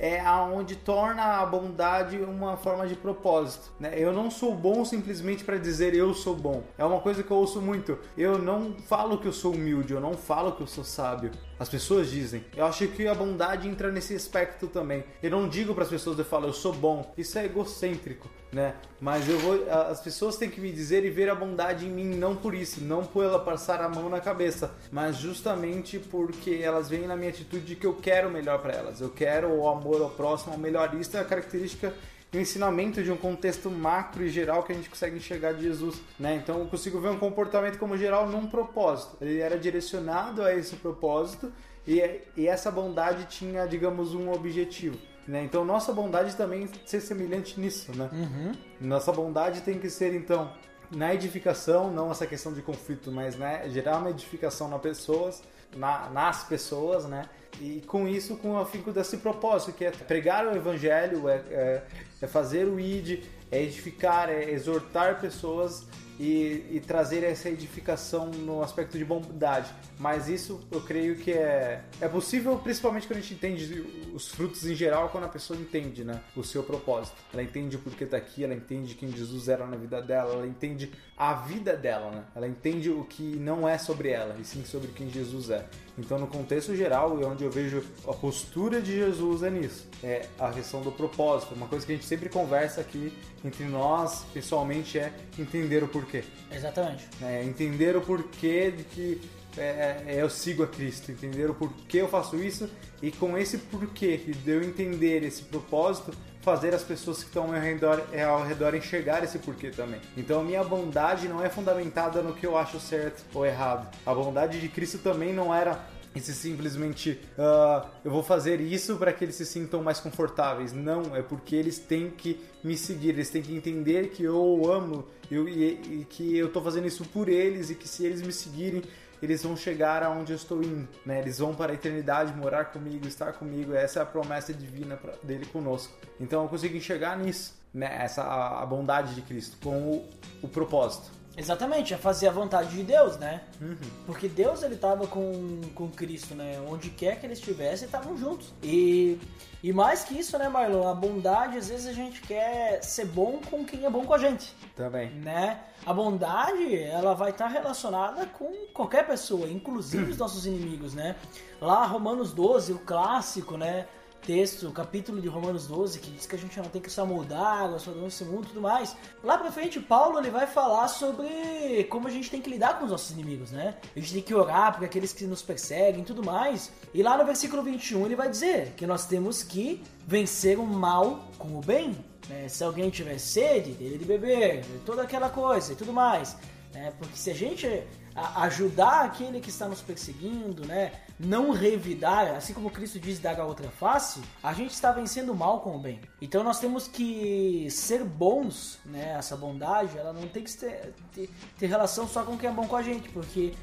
é aonde torna a bondade uma forma de propósito. Né? Eu não sou bom simplesmente para dizer eu sou bom. É uma coisa que eu ouço muito. Eu não falo que eu sou humilde, eu não falo que eu sou sábio. As pessoas dizem. Eu acho que a bondade entra nesse aspecto também. Eu não digo para as pessoas eu falo eu sou bom. Isso é egocêntrico, né? Mas eu vou as pessoas têm que me dizer e ver a bondade em mim não por isso, não por ela passar a mão na cabeça, mas justamente porque elas veem na minha atitude de que eu quero o melhor para elas. Eu quero o amor ao próximo, o melhor. Isso é a característica o ensinamento de um contexto macro e geral que a gente consegue enxergar de Jesus, né? Então eu consigo ver um comportamento como geral num propósito. Ele era direcionado a esse propósito e, e essa bondade tinha, digamos, um objetivo. Né? Então nossa bondade também ser semelhante nisso, né? Uhum. Nossa bondade tem que ser então na edificação, não essa questão de conflito, mas né, gerar uma edificação nas pessoas, na, nas pessoas, né? E com isso, com o afinco desse propósito, que é pregar o evangelho, é, é, é fazer o id, é edificar, é exortar pessoas e, e, trazer essa edificação no aspecto de bondade. Mas isso eu creio que é, é possível, principalmente quando a gente entende os frutos em geral, quando a pessoa entende né, o seu propósito. Ela entende o porquê está aqui, ela entende quem Jesus era na vida dela, ela entende a vida dela, né? ela entende o que não é sobre ela, e sim sobre quem Jesus é. Então, no contexto geral, e onde eu vejo a postura de Jesus é nisso, é a questão do propósito. Uma coisa que a gente sempre conversa aqui entre nós, pessoalmente, é entender o porquê. Exatamente. É, entender o porquê de que é, é, eu sigo a Cristo, entender o porquê eu faço isso e com esse porquê de eu entender esse propósito, fazer as pessoas que estão ao redor, é, ao redor enxergar esse porquê também. Então a minha bondade não é fundamentada no que eu acho certo ou errado. A bondade de Cristo também não era esse simplesmente uh, eu vou fazer isso para que eles se sintam mais confortáveis. Não, é porque eles têm que me seguir, eles têm que entender que eu amo eu, e, e que eu estou fazendo isso por eles e que se eles me seguirem eles vão chegar aonde eu estou indo, né? Eles vão para a eternidade morar comigo, estar comigo. Essa é a promessa divina dele conosco. Então eu consigo enxergar nisso, né? Essa a, a bondade de Cristo com o, o propósito. Exatamente, é fazer a vontade de Deus, né? Uhum. Porque Deus ele estava com, com Cristo, né? Onde quer que eles estivessem, estavam juntos. E, e mais que isso, né, Marlon? A bondade, às vezes a gente quer ser bom com quem é bom com a gente. Também. Né? A bondade, ela vai estar relacionada com qualquer pessoa, inclusive os nossos inimigos, né? Lá, Romanos 12, o clássico, né? Texto, capítulo de Romanos 12, que diz que a gente não tem que só moldar água, só esse mundo e tudo mais. Lá pra frente, Paulo ele vai falar sobre como a gente tem que lidar com os nossos inimigos, né? A gente tem que orar por aqueles que nos perseguem e tudo mais. E lá no versículo 21 ele vai dizer que nós temos que vencer o mal com o bem. Né? Se alguém tiver sede, dele de beber, toda aquela coisa e tudo mais. Né? Porque se a gente ajudar aquele que está nos perseguindo, né? Não revidar, assim como Cristo diz dar a outra face, a gente está vencendo o mal com o bem. Então nós temos que ser bons, né? Essa bondade, ela não tem que ter, ter, ter relação só com quem é bom com a gente, porque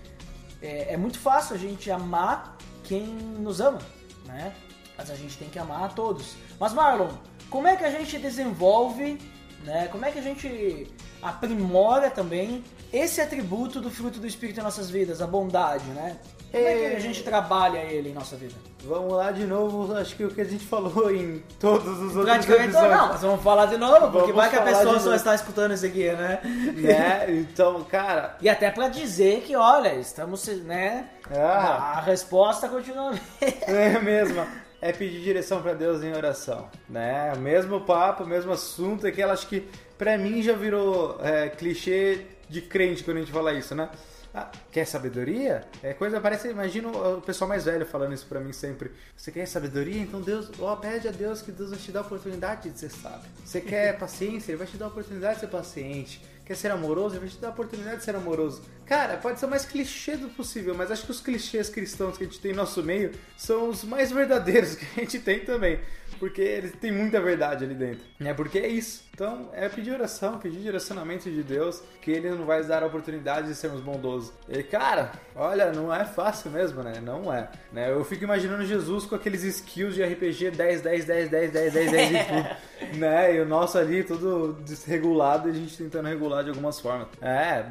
é, é muito fácil a gente amar quem nos ama, né? Mas a gente tem que amar a todos. Mas Marlon, como é que a gente desenvolve, né? Como é que a gente aprimora também esse atributo do fruto do Espírito em nossas vidas, a bondade, né? Como é que a gente trabalha ele em nossa vida? Vamos lá de novo, acho que o que a gente falou em todos os outros Praticamente episódios. não, nós vamos falar de novo, porque Vamos vai que a pessoa só está escutando isso aqui, né? Né? Então, cara, E até pra dizer que, olha, estamos, né? Ah. A resposta continua. é mesmo. É pedir direção pra Deus em oração, né? Mesmo papo, mesmo assunto, é que ela acho que pra mim já virou é, clichê de crente quando a gente fala isso, né? Ah, quer sabedoria? É coisa, parece, imagino o pessoal mais velho falando isso pra mim sempre. Você quer sabedoria? Então Deus, ó, pede a Deus que Deus vai te dar a oportunidade de ser sábio. Você quer paciência? Ele vai te dar a oportunidade de ser paciente. Quer ser amoroso? Ele vai te dar a oportunidade de ser amoroso. Cara, pode ser o mais clichê do possível, mas acho que os clichês cristãos que a gente tem em nosso meio são os mais verdadeiros que a gente tem também. Porque eles têm muita verdade ali dentro. É porque é isso. Então é pedir oração, pedir direcionamento de Deus, que Ele não vai dar a oportunidade de sermos bondosos. E cara, olha, não é fácil mesmo, né? Não é. Né? Eu fico imaginando Jesus com aqueles skills de RPG 10, 10, 10, 10, 10, 10, 10 e tudo. né? E o nosso ali tudo desregulado e a gente tentando regular de algumas formas. É,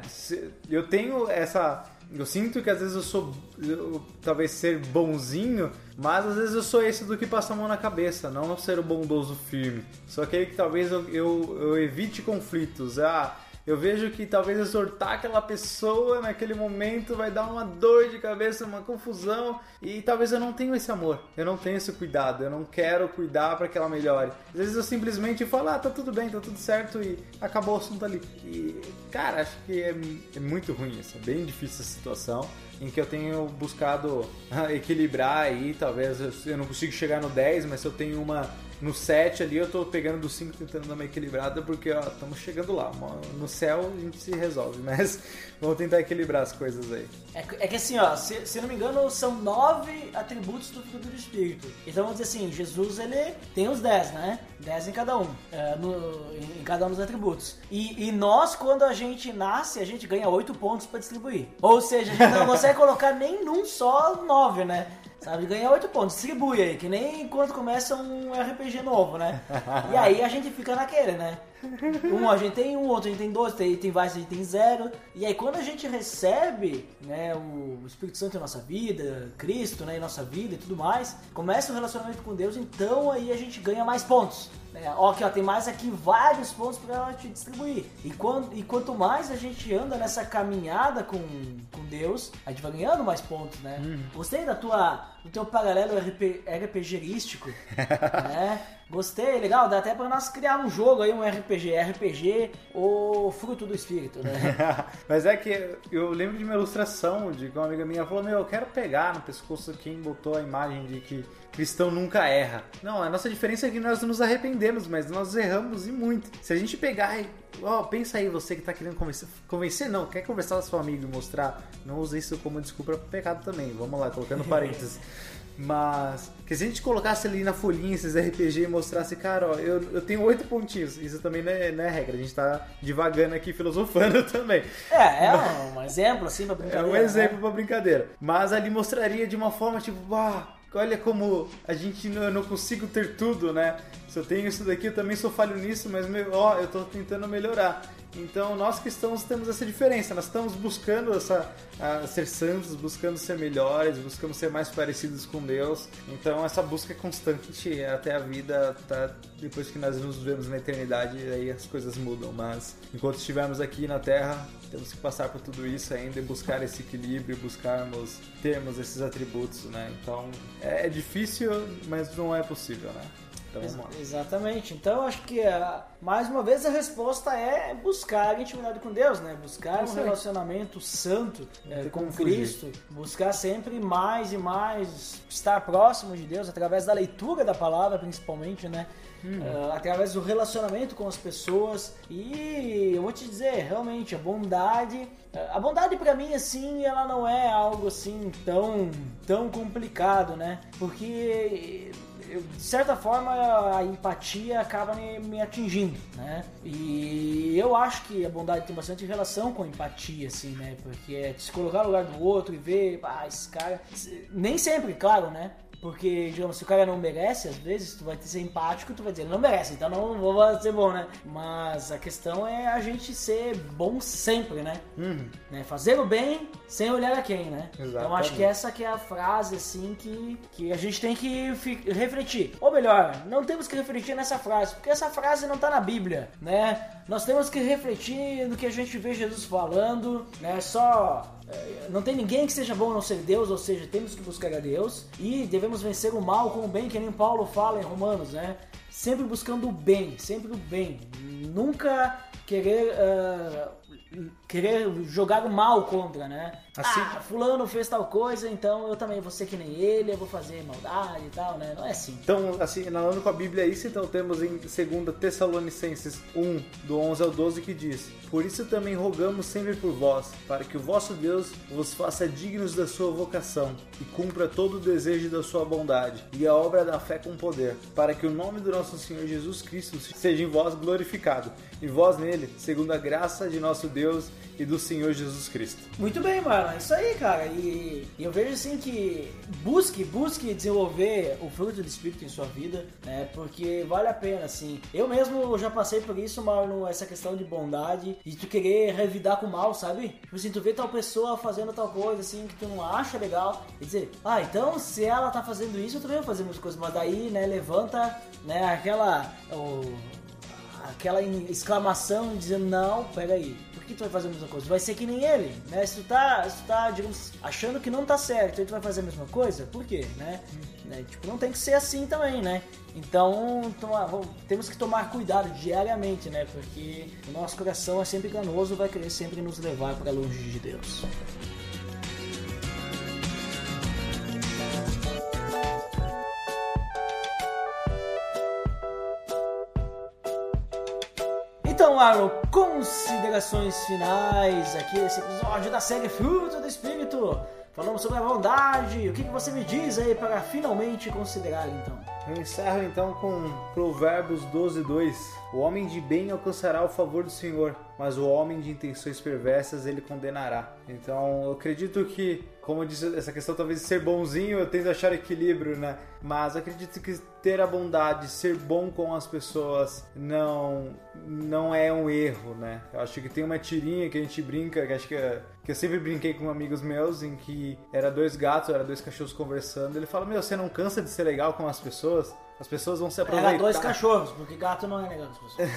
eu tenho essa Eu sinto que às vezes eu sou, eu, talvez ser bonzinho, mas às vezes eu sou esse do que passa a mão na cabeça, não ser o bondoso firme. Sou aquele que talvez eu, eu, eu evite conflitos. Ah, eu vejo que talvez exortar aquela pessoa naquele momento vai dar uma dor de cabeça, uma confusão, e talvez eu não tenha esse amor, eu não tenho esse cuidado, eu não quero cuidar para que ela melhore. Às vezes eu simplesmente falo, ah, tá tudo bem, tá tudo certo, e acabou o assunto ali. E, cara, acho que é, é muito ruim isso, é bem difícil essa situação em que eu tenho buscado equilibrar aí, talvez eu não consigo chegar no 10, mas se eu tenho uma no 7 ali eu tô pegando do 5 tentando dar uma equilibrada porque ó, estamos chegando lá. No céu a gente se resolve, mas vamos tentar equilibrar as coisas aí. É, é que assim, ó, se, se não me engano, são nove atributos do fruto do Espírito. Então vamos dizer assim, Jesus ele tem os 10, né? 10 em cada um, é, no, em, em, cada um dos atributos. E, e, nós, quando a gente nasce, a gente ganha 8 pontos para distribuir. Ou seja, a gente não consegue colocar nem num só 9, né? Sabe, ganha 8 pontos, distribui aí, que nem quando começa um RPG novo, né? E aí a gente fica naquele, né? Um a gente tem um, outro a gente tem dois, tem, tem vários a gente tem zero. E aí quando a gente recebe né, o Espírito Santo em nossa vida, Cristo né, em nossa vida e tudo mais, começa o relacionamento com Deus, então aí a gente ganha mais pontos. É, ó, aqui, ó, tem mais aqui vários pontos para ela te distribuir. E, quando, e quanto mais a gente anda nessa caminhada com, com Deus, a gente vai ganhando mais pontos, né? Uhum. Gostei da tua, do teu paralelo RP, RPGístico, né? Gostei, legal, dá até para nós criar um jogo aí, um RPG, RPG ou Fruto do Espírito, né? Mas é que eu lembro de uma ilustração de que uma amiga minha falou, meu, eu quero pegar no pescoço quem botou a imagem de que cristão nunca erra. Não, a nossa diferença é que nós nos arrependemos, mas nós erramos e muito. Se a gente pegar e. Ó, oh, pensa aí, você que tá querendo convencer. Convencer não, quer conversar com seu amigo e mostrar. Não use isso como desculpa para pecado também. Vamos lá, colocando parênteses. Mas que se a gente colocasse ali na folhinha esses RPG e mostrasse, cara, ó, eu, eu tenho oito pontinhos. Isso também não é, não é, regra, a gente tá divagando aqui, filosofando também. É, é um, um exemplo assim pra brincadeira. É um exemplo né? pra brincadeira. Mas ali mostraria de uma forma tipo, ah, olha como a gente não, eu não consigo ter tudo, né? Se eu tenho isso daqui, eu também sou falho nisso, mas ó, eu tô tentando melhorar. Então nós cristãos temos essa diferença, nós estamos buscando essa, ser santos, buscando ser melhores, buscamos ser mais parecidos com Deus. Então essa busca é constante até a vida, tá? depois que nós nos vemos na eternidade, aí as coisas mudam. Mas enquanto estivermos aqui na Terra, temos que passar por tudo isso ainda e buscar esse equilíbrio, buscarmos termos esses atributos, né? Então é, é difícil, mas não é possível, né? Então, Ex exatamente. Então acho que a, mais uma vez a resposta é buscar a intimidade com Deus, né? Buscar um relacionamento santo é, com Cristo, buscar sempre mais e mais estar próximo de Deus através da leitura da palavra, principalmente, né? Uh, através do relacionamento com as pessoas e eu vou te dizer realmente a bondade a bondade para mim assim ela não é algo assim tão tão complicado né porque eu, de certa forma, a empatia acaba me, me, atingindo, né? E eu acho que a bondade tem bastante relação com a empatia, assim, né? Porque é se colocar no lugar do outro e ver, ah, esse cara. Nem sempre, claro, né? Porque, digamos, se o cara não merece, às vezes tu vai ser empático, tu vai dizer, ele não merece, então não vou ser bom, né? Mas a questão é a gente ser bom sempre, né? Uhum. né? Fazer o bem sem olhar a quem, né? Exatamente. Então acho que essa que é a frase, assim, que, que a gente tem que refletir. Ou melhor, não temos que refletir nessa frase, porque essa frase não tá na Bíblia, né? Nós temos que refletir no que a gente vê Jesus falando, né? Só não tem ninguém que seja bom a não ser Deus, ou seja, temos que buscar a Deus e devemos vencer o mal com o bem, que nem Paulo fala em Romanos, né? Sempre buscando o bem, sempre o bem. Nunca querer uh, querer jogar o mal contra, né? Assim, ah, fulano fez tal coisa, então eu também vou ser que nem ele, eu vou fazer maldade e tal, né? Não é assim. Então, assim, analisando com a Bíblia isso, então temos em 2 Tessalonicenses 1, do 11 ao 12, que diz: Por isso também rogamos sempre por vós, para que o vosso Deus vos faça dignos da sua vocação e cumpra todo o desejo da sua bondade e a obra da fé com poder, para que o nome do nosso Senhor Jesus Cristo seja em vós glorificado, e vós nele, segundo a graça de nosso Deus e do Senhor Jesus Cristo. Muito bem, mano. É isso aí, cara. E, e eu vejo assim que busque, busque desenvolver o fruto do Espírito em sua vida, né? Porque vale a pena, assim. Eu mesmo já passei por isso, Marlon, essa questão de bondade e tu querer revidar com o mal, sabe? Tipo assim, tu vê tal pessoa fazendo tal coisa, assim, que tu não acha legal, e dizer, ah, então se ela tá fazendo isso, eu também vou fazer muitas coisas. Mas daí, né, levanta, né, aquela. o- aquela exclamação dizendo, não, peraí, por que tu vai fazer a mesma coisa? Tu vai ser que nem ele, né? Se tu tá, se tu tá digamos, achando que não tá certo e tu vai fazer a mesma coisa, por quê, né? Né? Tipo, não tem que ser assim também, né? Então, toma- vamos- temos que tomar cuidado diariamente, né? Porque o nosso coração é sempre enganoso, vai querer sempre nos levar para longe de Deus. Aaron, considerações finais aqui nesse episódio da série Fruto do Espírito. Falamos sobre a bondade. O que, que você me diz aí para finalmente considerar, então? Eu encerro então com Provérbios 12, 2. O homem de bem alcançará o favor do Senhor, mas o homem de intenções perversas ele condenará. Então eu acredito que, como eu disse, essa questão talvez de ser bonzinho, eu tento achar equilíbrio, né? Mas acredito que ter a bondade, ser bom com as pessoas, não não é um erro, né? Eu acho que tem uma tirinha que a gente brinca, que acho que, é- que eu sempre brinquei com amigos meus, em que era dois gatos, era dois cachorros conversando. Ele fala: Meu, você não cansa de ser legal com as pessoas? As pessoas vão se aproveitar. Era dois cachorros, porque gato não é legal das pessoas.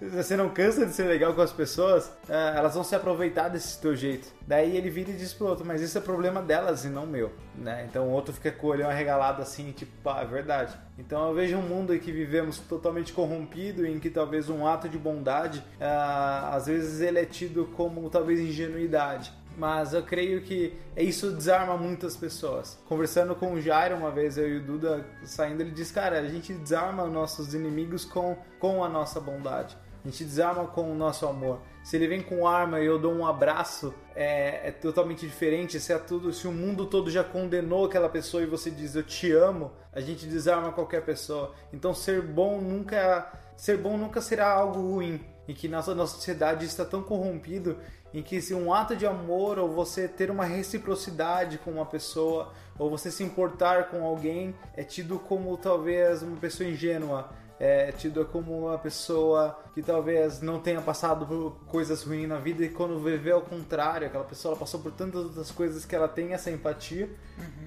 Você não cansa de ser legal com as pessoas, é, elas vão se aproveitar desse teu jeito. Daí ele vira e diz pro outro, mas isso é problema delas e não meu, né? Então o outro fica com o olhão arregalado assim, tipo, pá, é verdade. Então eu vejo um mundo em que vivemos totalmente corrompido, em que talvez um ato de bondade, ah, às vezes ele é tido como talvez ingenuidade. Mas eu creio que isso desarma muitas pessoas. Conversando com o Jairo uma vez, eu e o Duda saindo, ele diz: Cara, a gente desarma nossos inimigos com, com a nossa bondade. A gente desarma com o nosso amor. Se ele vem com arma e eu dou um abraço, é, é totalmente diferente. Se, é tudo, se o mundo todo já condenou aquela pessoa e você diz eu te amo, a gente desarma qualquer pessoa. Então ser bom nunca, ser bom nunca será algo ruim. E que nossa, nossa sociedade está tão corrompido em que se um ato de amor ou você ter uma reciprocidade com uma pessoa ou você se importar com alguém é tido como talvez uma pessoa ingênua é tido como uma pessoa que talvez não tenha passado por coisas ruins na vida e quando vê ao contrário, aquela pessoa ela passou por tantas outras coisas que ela tem essa empatia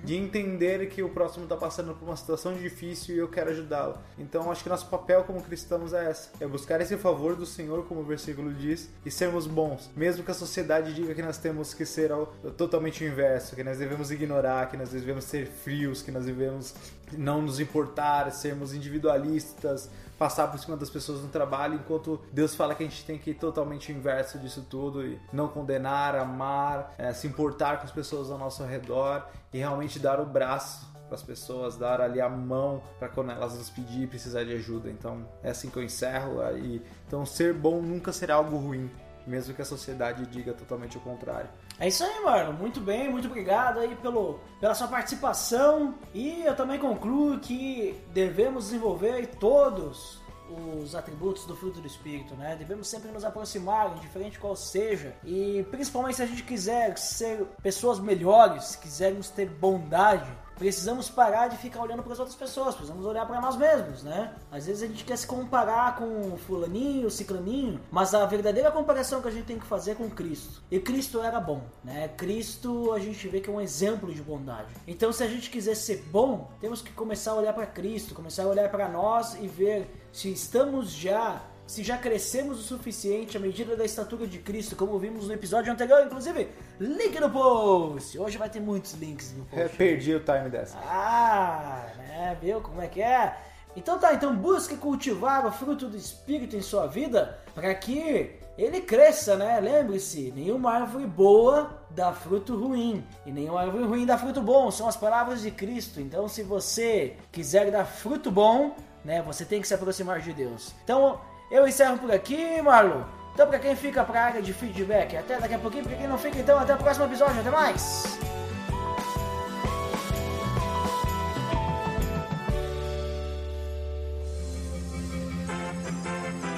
de entender que o próximo está passando por uma situação difícil e eu quero ajudá-lo. Então acho que nosso papel como cristãos é essa, é buscar esse favor do Senhor, como o versículo diz, e sermos bons, mesmo que a sociedade diga que nós temos que ser totalmente o inverso, que nós devemos ignorar, que nós devemos ser frios, que nós devemos não nos importar, sermos individualistas, passar por cima das pessoas no trabalho, enquanto Deus fala que a gente tem que ir totalmente inverso disso tudo e não condenar, amar, eh, se importar com as pessoas ao nosso redor e realmente dar o braço para as pessoas, dar ali a mão para quando elas nos pedir e precisar de ajuda. Então é assim que eu encerro. aí. Então ser bom nunca será algo ruim, mesmo que a sociedade diga totalmente o contrário. É isso aí, mano. Muito bem, muito obrigado aí pelo, pela sua participação. E eu também concluo que devemos desenvolver todos os atributos do fruto do Espírito, né? Devemos sempre nos aproximar, indiferente qual seja. E principalmente se a gente quiser ser pessoas melhores, quisermos ter bondade, precisamos parar de ficar olhando para as outras pessoas, precisamos olhar para nós mesmos, né? Às vezes a gente quer se comparar com fulaninho, ciclaninho, mas a verdadeira comparação que a gente tem que fazer é com Cristo. E Cristo era bom, né? Cristo a gente vê que é um exemplo de bondade. Então se a gente quiser ser bom, temos que começar a olhar para Cristo, começar a olhar para nós e ver se estamos já se já crescemos o suficiente à medida da estatura de Cristo, como vimos no episódio anterior, inclusive, link no post. Hoje vai ter muitos links no post. Eu perdi o time dessa. Ah, né? Viu como é que é? Então tá, então busque cultivar o fruto do Espírito em sua vida para que ele cresça, né? Lembre-se, nenhuma árvore boa dá fruto ruim e nenhuma árvore ruim dá fruto bom. São as palavras de Cristo. Então, se você quiser dar fruto bom, né? Você tem que se aproximar de Deus. Então, eu encerro por aqui, Marlon. Então, pra quem fica pra área de feedback, até daqui a pouquinho. Pra quem não fica, então, até o próximo episódio. Até mais!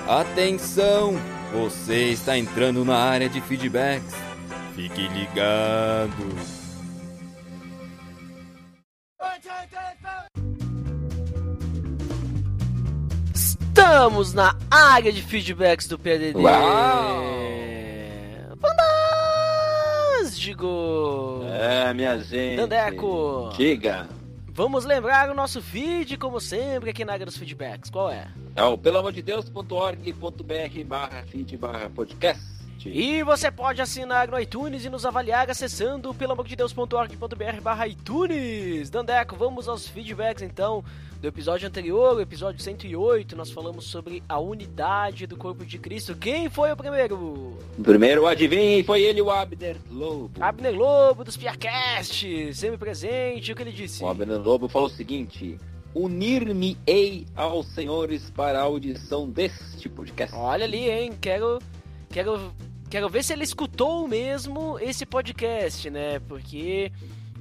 Atenção! Você está entrando na área de feedbacks. Fique ligado. Estamos na área de feedbacks do PDD. Uau! Fantástico! É, minha gente. Dandeco. Diga. Vamos lembrar o nosso feed, como sempre, aqui na área dos feedbacks. Qual é? É o pelamordedeus.org.br barra feed barra podcast. E você pode assinar no iTunes e nos avaliar acessando pelamordedeus.org.br barra iTunes. Dandeco, vamos aos feedbacks então do episódio anterior, o episódio 108. Nós falamos sobre a unidade do corpo de Cristo. Quem foi o primeiro? Primeiro, adivinhe, foi ele, o Abner Lobo. Abner Lobo dos Piacast, sempre presente. O que ele disse? O Abner Lobo falou o seguinte: Unir-me-ei aos senhores para a audição deste podcast. Olha ali, hein? Quero, quero, quero ver se ele escutou mesmo esse podcast, né? Porque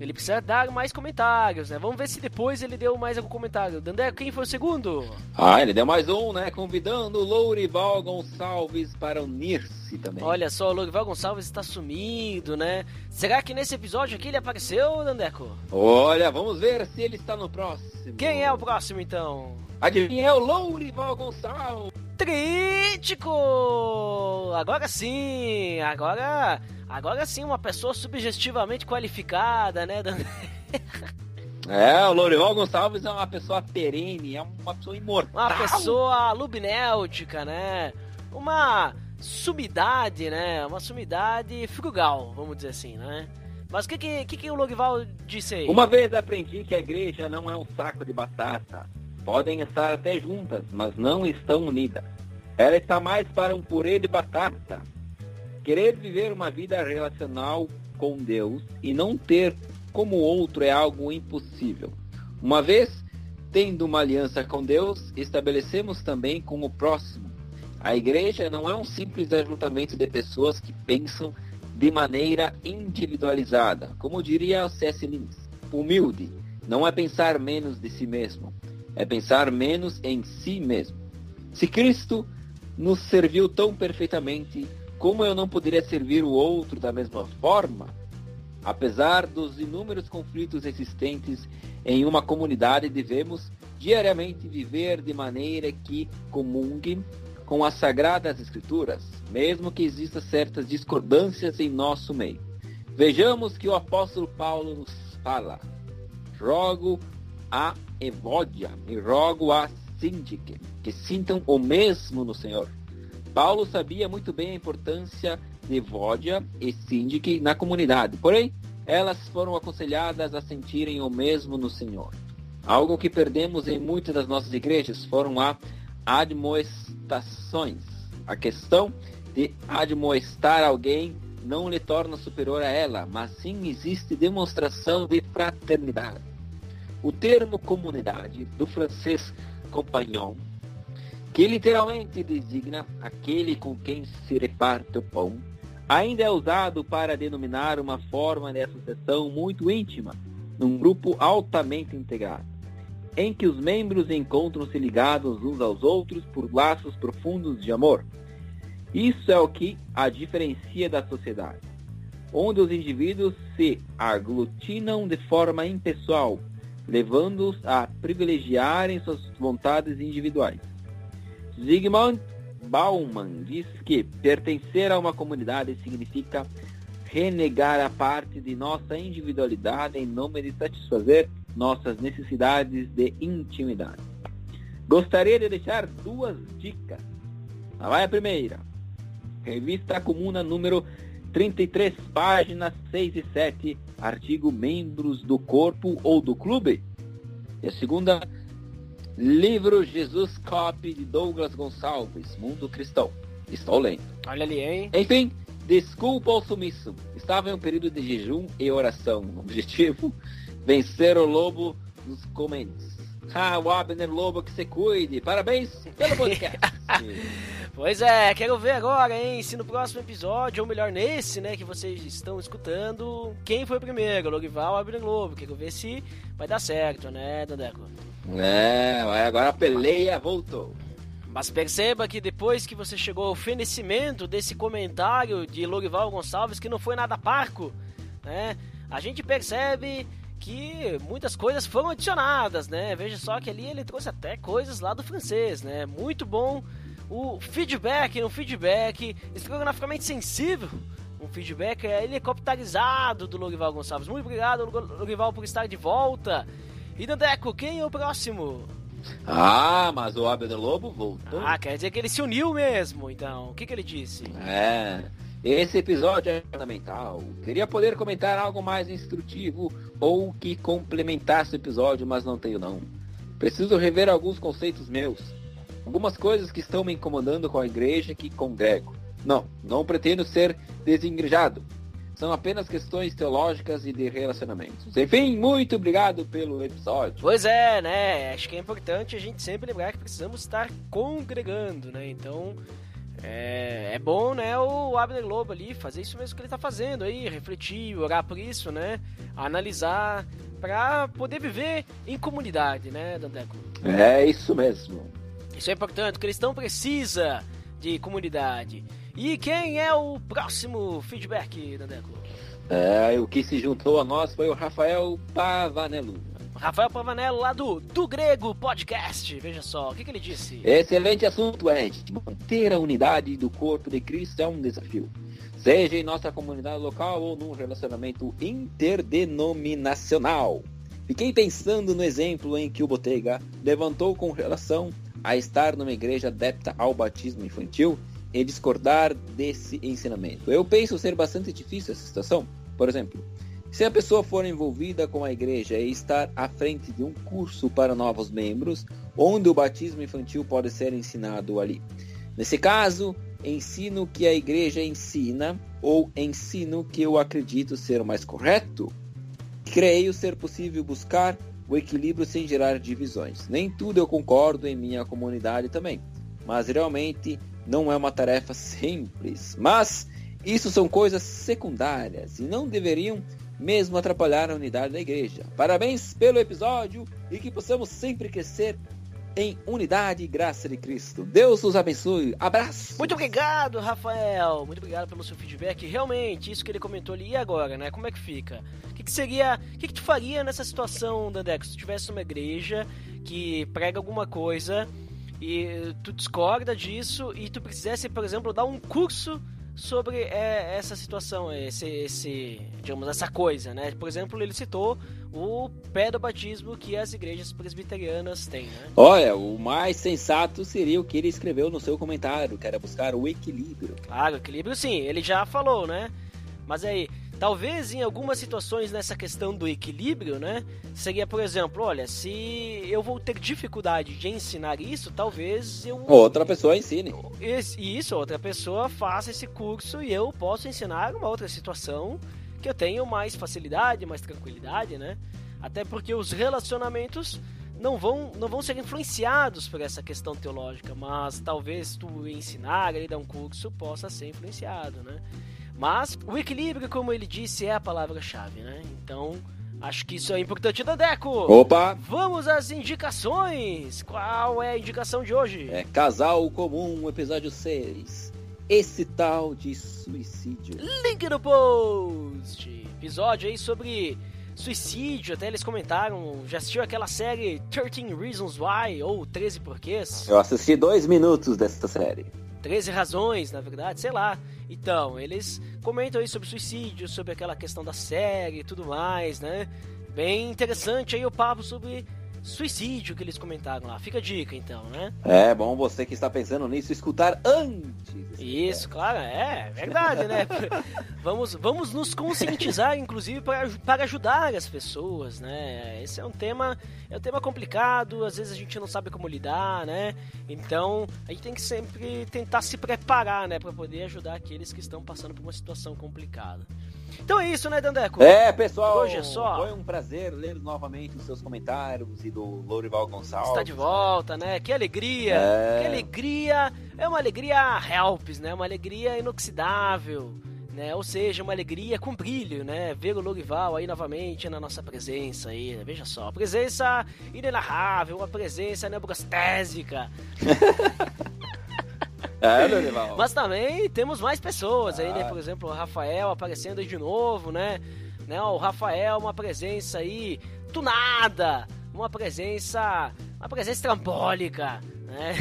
ele precisa dar mais comentários, né? Vamos ver se depois ele deu mais algum comentário. Dandé, quem foi o segundo? Ah, ele deu mais um, né? Convidando o Lourival Gonçalves para unir-se também. Olha só, o Lourival Gonçalves está sumido, né? Será que nesse episódio aqui ele apareceu, Dandeco? Olha, vamos ver se ele está no próximo. Quem é o próximo, então? Adivinha, é o Lourival Gonçalves. Crítico! Agora sim, agora, agora sim uma pessoa subjetivamente qualificada, né, Dan? É, o Lourival Gonçalves é uma pessoa perene, é uma pessoa imortal. Uma pessoa lubnéutica, né? Uma sumidade, né? Uma sumidade frugal, vamos dizer assim, né? Mas o que, que, que, que o Lourival disse aí? Uma vez aprendi que a igreja não é um saco de batata. Podem estar até juntas, mas não estão unidas. Ela está mais para um purê de batata. Querer viver uma vida relacional com Deus e não ter como outro é algo impossível. Uma vez tendo uma aliança com Deus, estabelecemos também com o próximo. A igreja não é um simples ajuntamento de pessoas que pensam de maneira individualizada, como diria C.S. Lewis. Humilde não é pensar menos de si mesmo, é pensar menos em si mesmo. Se Cristo nos serviu tão perfeitamente, como eu não poderia servir o outro da mesma forma? Apesar dos inúmeros conflitos existentes em uma comunidade, devemos diariamente viver de maneira que comungue com as sagradas escrituras, mesmo que existam certas discordâncias em nosso meio. Vejamos que o apóstolo Paulo nos fala: Rogo a Evódia e rogo a Síndique que sintam o mesmo no Senhor. Paulo sabia muito bem a importância de Evódia e Síndique na comunidade, porém, elas foram aconselhadas a sentirem o mesmo no Senhor. Algo que perdemos em muitas das nossas igrejas foram as admoestações. A questão de admoestar alguém não lhe torna superior a ela, mas sim existe demonstração de fraternidade. O termo comunidade, do francês compagnon, que literalmente designa aquele com quem se reparte o pão, ainda é usado para denominar uma forma de associação muito íntima, num grupo altamente integrado, em que os membros encontram-se ligados uns aos outros por laços profundos de amor. Isso é o que a diferencia da sociedade, onde os indivíduos se aglutinam de forma impessoal, levando-os a privilegiarem suas vontades individuais. Zygmunt Bauman diz que pertencer a uma comunidade significa renegar a parte de nossa individualidade em nome de satisfazer nossas necessidades de intimidade. Gostaria de deixar duas dicas. Lá vai a primeira. Revista Comuna número 33, páginas 6 e 7, artigo Membros do Corpo ou do Clube. E a segunda, livro Jesus Copy de Douglas Gonçalves, Mundo Cristão. Estou lendo. Olha ali, hein? Enfim, desculpa ao sumiço. Estava em um período de jejum e oração. Objetivo, vencer o lobo nos comentários. Ah, o Abner Lobo que se cuide. Parabéns pelo podcast. Pois é, quero ver agora, hein, se no próximo episódio, ou melhor, nesse, né, que vocês estão escutando, quem foi primeiro, Logival ou Abner Lobo. Quero ver se vai dar certo, né, Dandeco? é, agora a peleia voltou. Mas perceba que depois que você chegou ao fenecimento desse comentário de Lorival Gonçalves, que não foi nada parco, né? A gente percebe que muitas coisas foram adicionadas, né? Veja só que ali ele trouxe até coisas lá do francês, né? Muito bom o feedback, um feedback estrogonoficamente sensível, um feedback helicopterizado do Lorival Gonçalves. Muito obrigado, Lorival, por estar de volta. E Dandeco, quem é o próximo? Ah, mas o Abel Lobo voltou. Ah, quer dizer que ele se uniu mesmo, então. O que, que ele disse? É. Esse episódio é fundamental. Queria poder comentar algo mais instrutivo ou que complementasse o episódio, mas não tenho não. Preciso rever alguns conceitos meus. Algumas coisas que estão me incomodando com a igreja que congrego. Não, não pretendo ser desengrejado. São apenas questões teológicas e de relacionamentos. Enfim, muito obrigado pelo episódio. Pois é, né? Acho que é importante a gente sempre lembrar que precisamos estar congregando, né? Então, é, é bom, né, o Abner Lobo ali fazer isso mesmo que ele tá fazendo aí, refletir, orar por isso, né? Analisar para poder viver em comunidade, né, Dandeco? É isso mesmo. Isso é importante, o cristão precisa de comunidade. E quem é o próximo feedback, Dandeco? É, o que se juntou a nós foi o Rafael Pavanello. Rafael Pavanello, lá do Do Grego Podcast. Veja só, o que, que ele disse? Excelente assunto, Ed. Manter a unidade do corpo de Cristo é um desafio. Seja em nossa comunidade local ou num relacionamento interdenominacional. Fiquei pensando no exemplo em que o Botega levantou com relação a estar numa igreja adepta ao batismo infantil e discordar desse ensinamento. Eu penso ser bastante difícil essa situação. Por exemplo, se a pessoa for envolvida com a igreja e estar à frente de um curso para novos membros, onde o batismo infantil pode ser ensinado ali. Nesse caso, ensino que a igreja ensina ou ensino que eu acredito ser o mais correto? Creio ser possível buscar o equilíbrio sem gerar divisões. Nem tudo eu concordo em minha comunidade também, mas realmente não é uma tarefa simples, mas isso são coisas secundárias e não deveriam mesmo atrapalhar a unidade da igreja. Parabéns pelo episódio e que possamos sempre crescer em unidade e graça de Cristo. Deus os abençoe. Abraço. Muito obrigado, Rafael. Muito obrigado pelo seu feedback. Realmente, isso que ele comentou ali, e agora, né? Como é que fica? O que, seria. O que, que tu faria nessa situação, Dandeco? Se tu tivesse uma igreja que prega alguma coisa e tu discorda disso e tu quisesse, por exemplo, dar um curso sobre é, essa situação, esse, esse, digamos, essa coisa, né? Por exemplo, ele citou o pé do batismo que as igrejas presbiterianas têm, né? Olha, o mais sensato seria o que ele escreveu no seu comentário, que era buscar o equilíbrio. Claro, equilíbrio sim, ele já falou, né? Mas aí, Talvez em algumas situações nessa questão do equilíbrio, né? Seria, por exemplo, olha, se eu vou ter dificuldade de ensinar isso, talvez eu. Outra pessoa ensine. Isso, outra pessoa faça esse curso e eu posso ensinar uma outra situação que eu tenho mais facilidade, mais tranquilidade, né? Até porque os relacionamentos não vão, não vão ser influenciados por essa questão teológica, mas talvez tu ensinar e dar um curso possa ser influenciado, né? Mas o equilíbrio, como ele disse, é a palavra-chave, né? Então, acho que isso é importante, Dadeco. Opa! Vamos às indicações. Qual é a indicação de hoje? É Casal Comum, episódio 6. Esse tal de suicídio. Link no post. Episódio aí sobre suicídio, até eles comentaram, já assistiu aquela série 13 Reasons Why, ou 13 Porquês? Eu assisti dois minutos dessa série. 13 razões, na verdade, sei lá. Então, eles comentam aí sobre suicídio, sobre aquela questão da série e tudo mais, né? Bem interessante aí o papo sobre suicídio que eles comentaram lá. Fica a dica então, né? É bom você que está pensando nisso escutar antes. Isso, claro, é verdade, né? vamos, vamos nos conscientizar, inclusive, para, para ajudar as pessoas, né? Esse é um tema, é um tema complicado, às vezes a gente não sabe como lidar, né? Então a gente tem que sempre tentar se preparar, né, para poder ajudar aqueles que estão passando por uma situação complicada. Então é isso, né, Dandeco? É, pessoal. Hoje é só. Foi um prazer ler novamente os seus comentários e do Lourival Gonçalves. Está de volta, né? né? Que alegria! É. Que alegria! É uma alegria helps, né? Uma alegria inoxidável. Né? Ou seja, uma alegria com brilho, né? Ver o Lourival aí novamente na nossa presença aí, né? Veja só, presença inenarrável, uma presença nebulastésica. É, Dorival. Mas também temos mais pessoas aí, né? Ah. Por exemplo, o Rafael aparecendo aí de novo, né? né? O Rafael, uma presença aí do nada, uma presença, uma presença trambólica, né?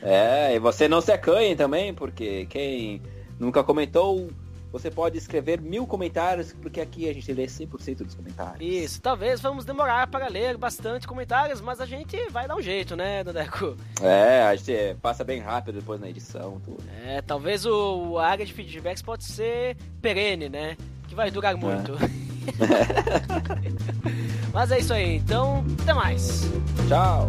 É, e você não se acanhe também, porque quem nunca comentou, você pode escrever mil comentários, porque aqui a gente lê 100% dos comentários. Isso, talvez vamos demorar para ler bastante comentários, mas a gente vai dar um jeito, né, Dodeco? É, a gente passa bem rápido depois na edição, tudo. É, talvez o, a área de feedbacks pode ser perene, né? Que vai durar muito. mas é isso aí, então, até mais. Tchau!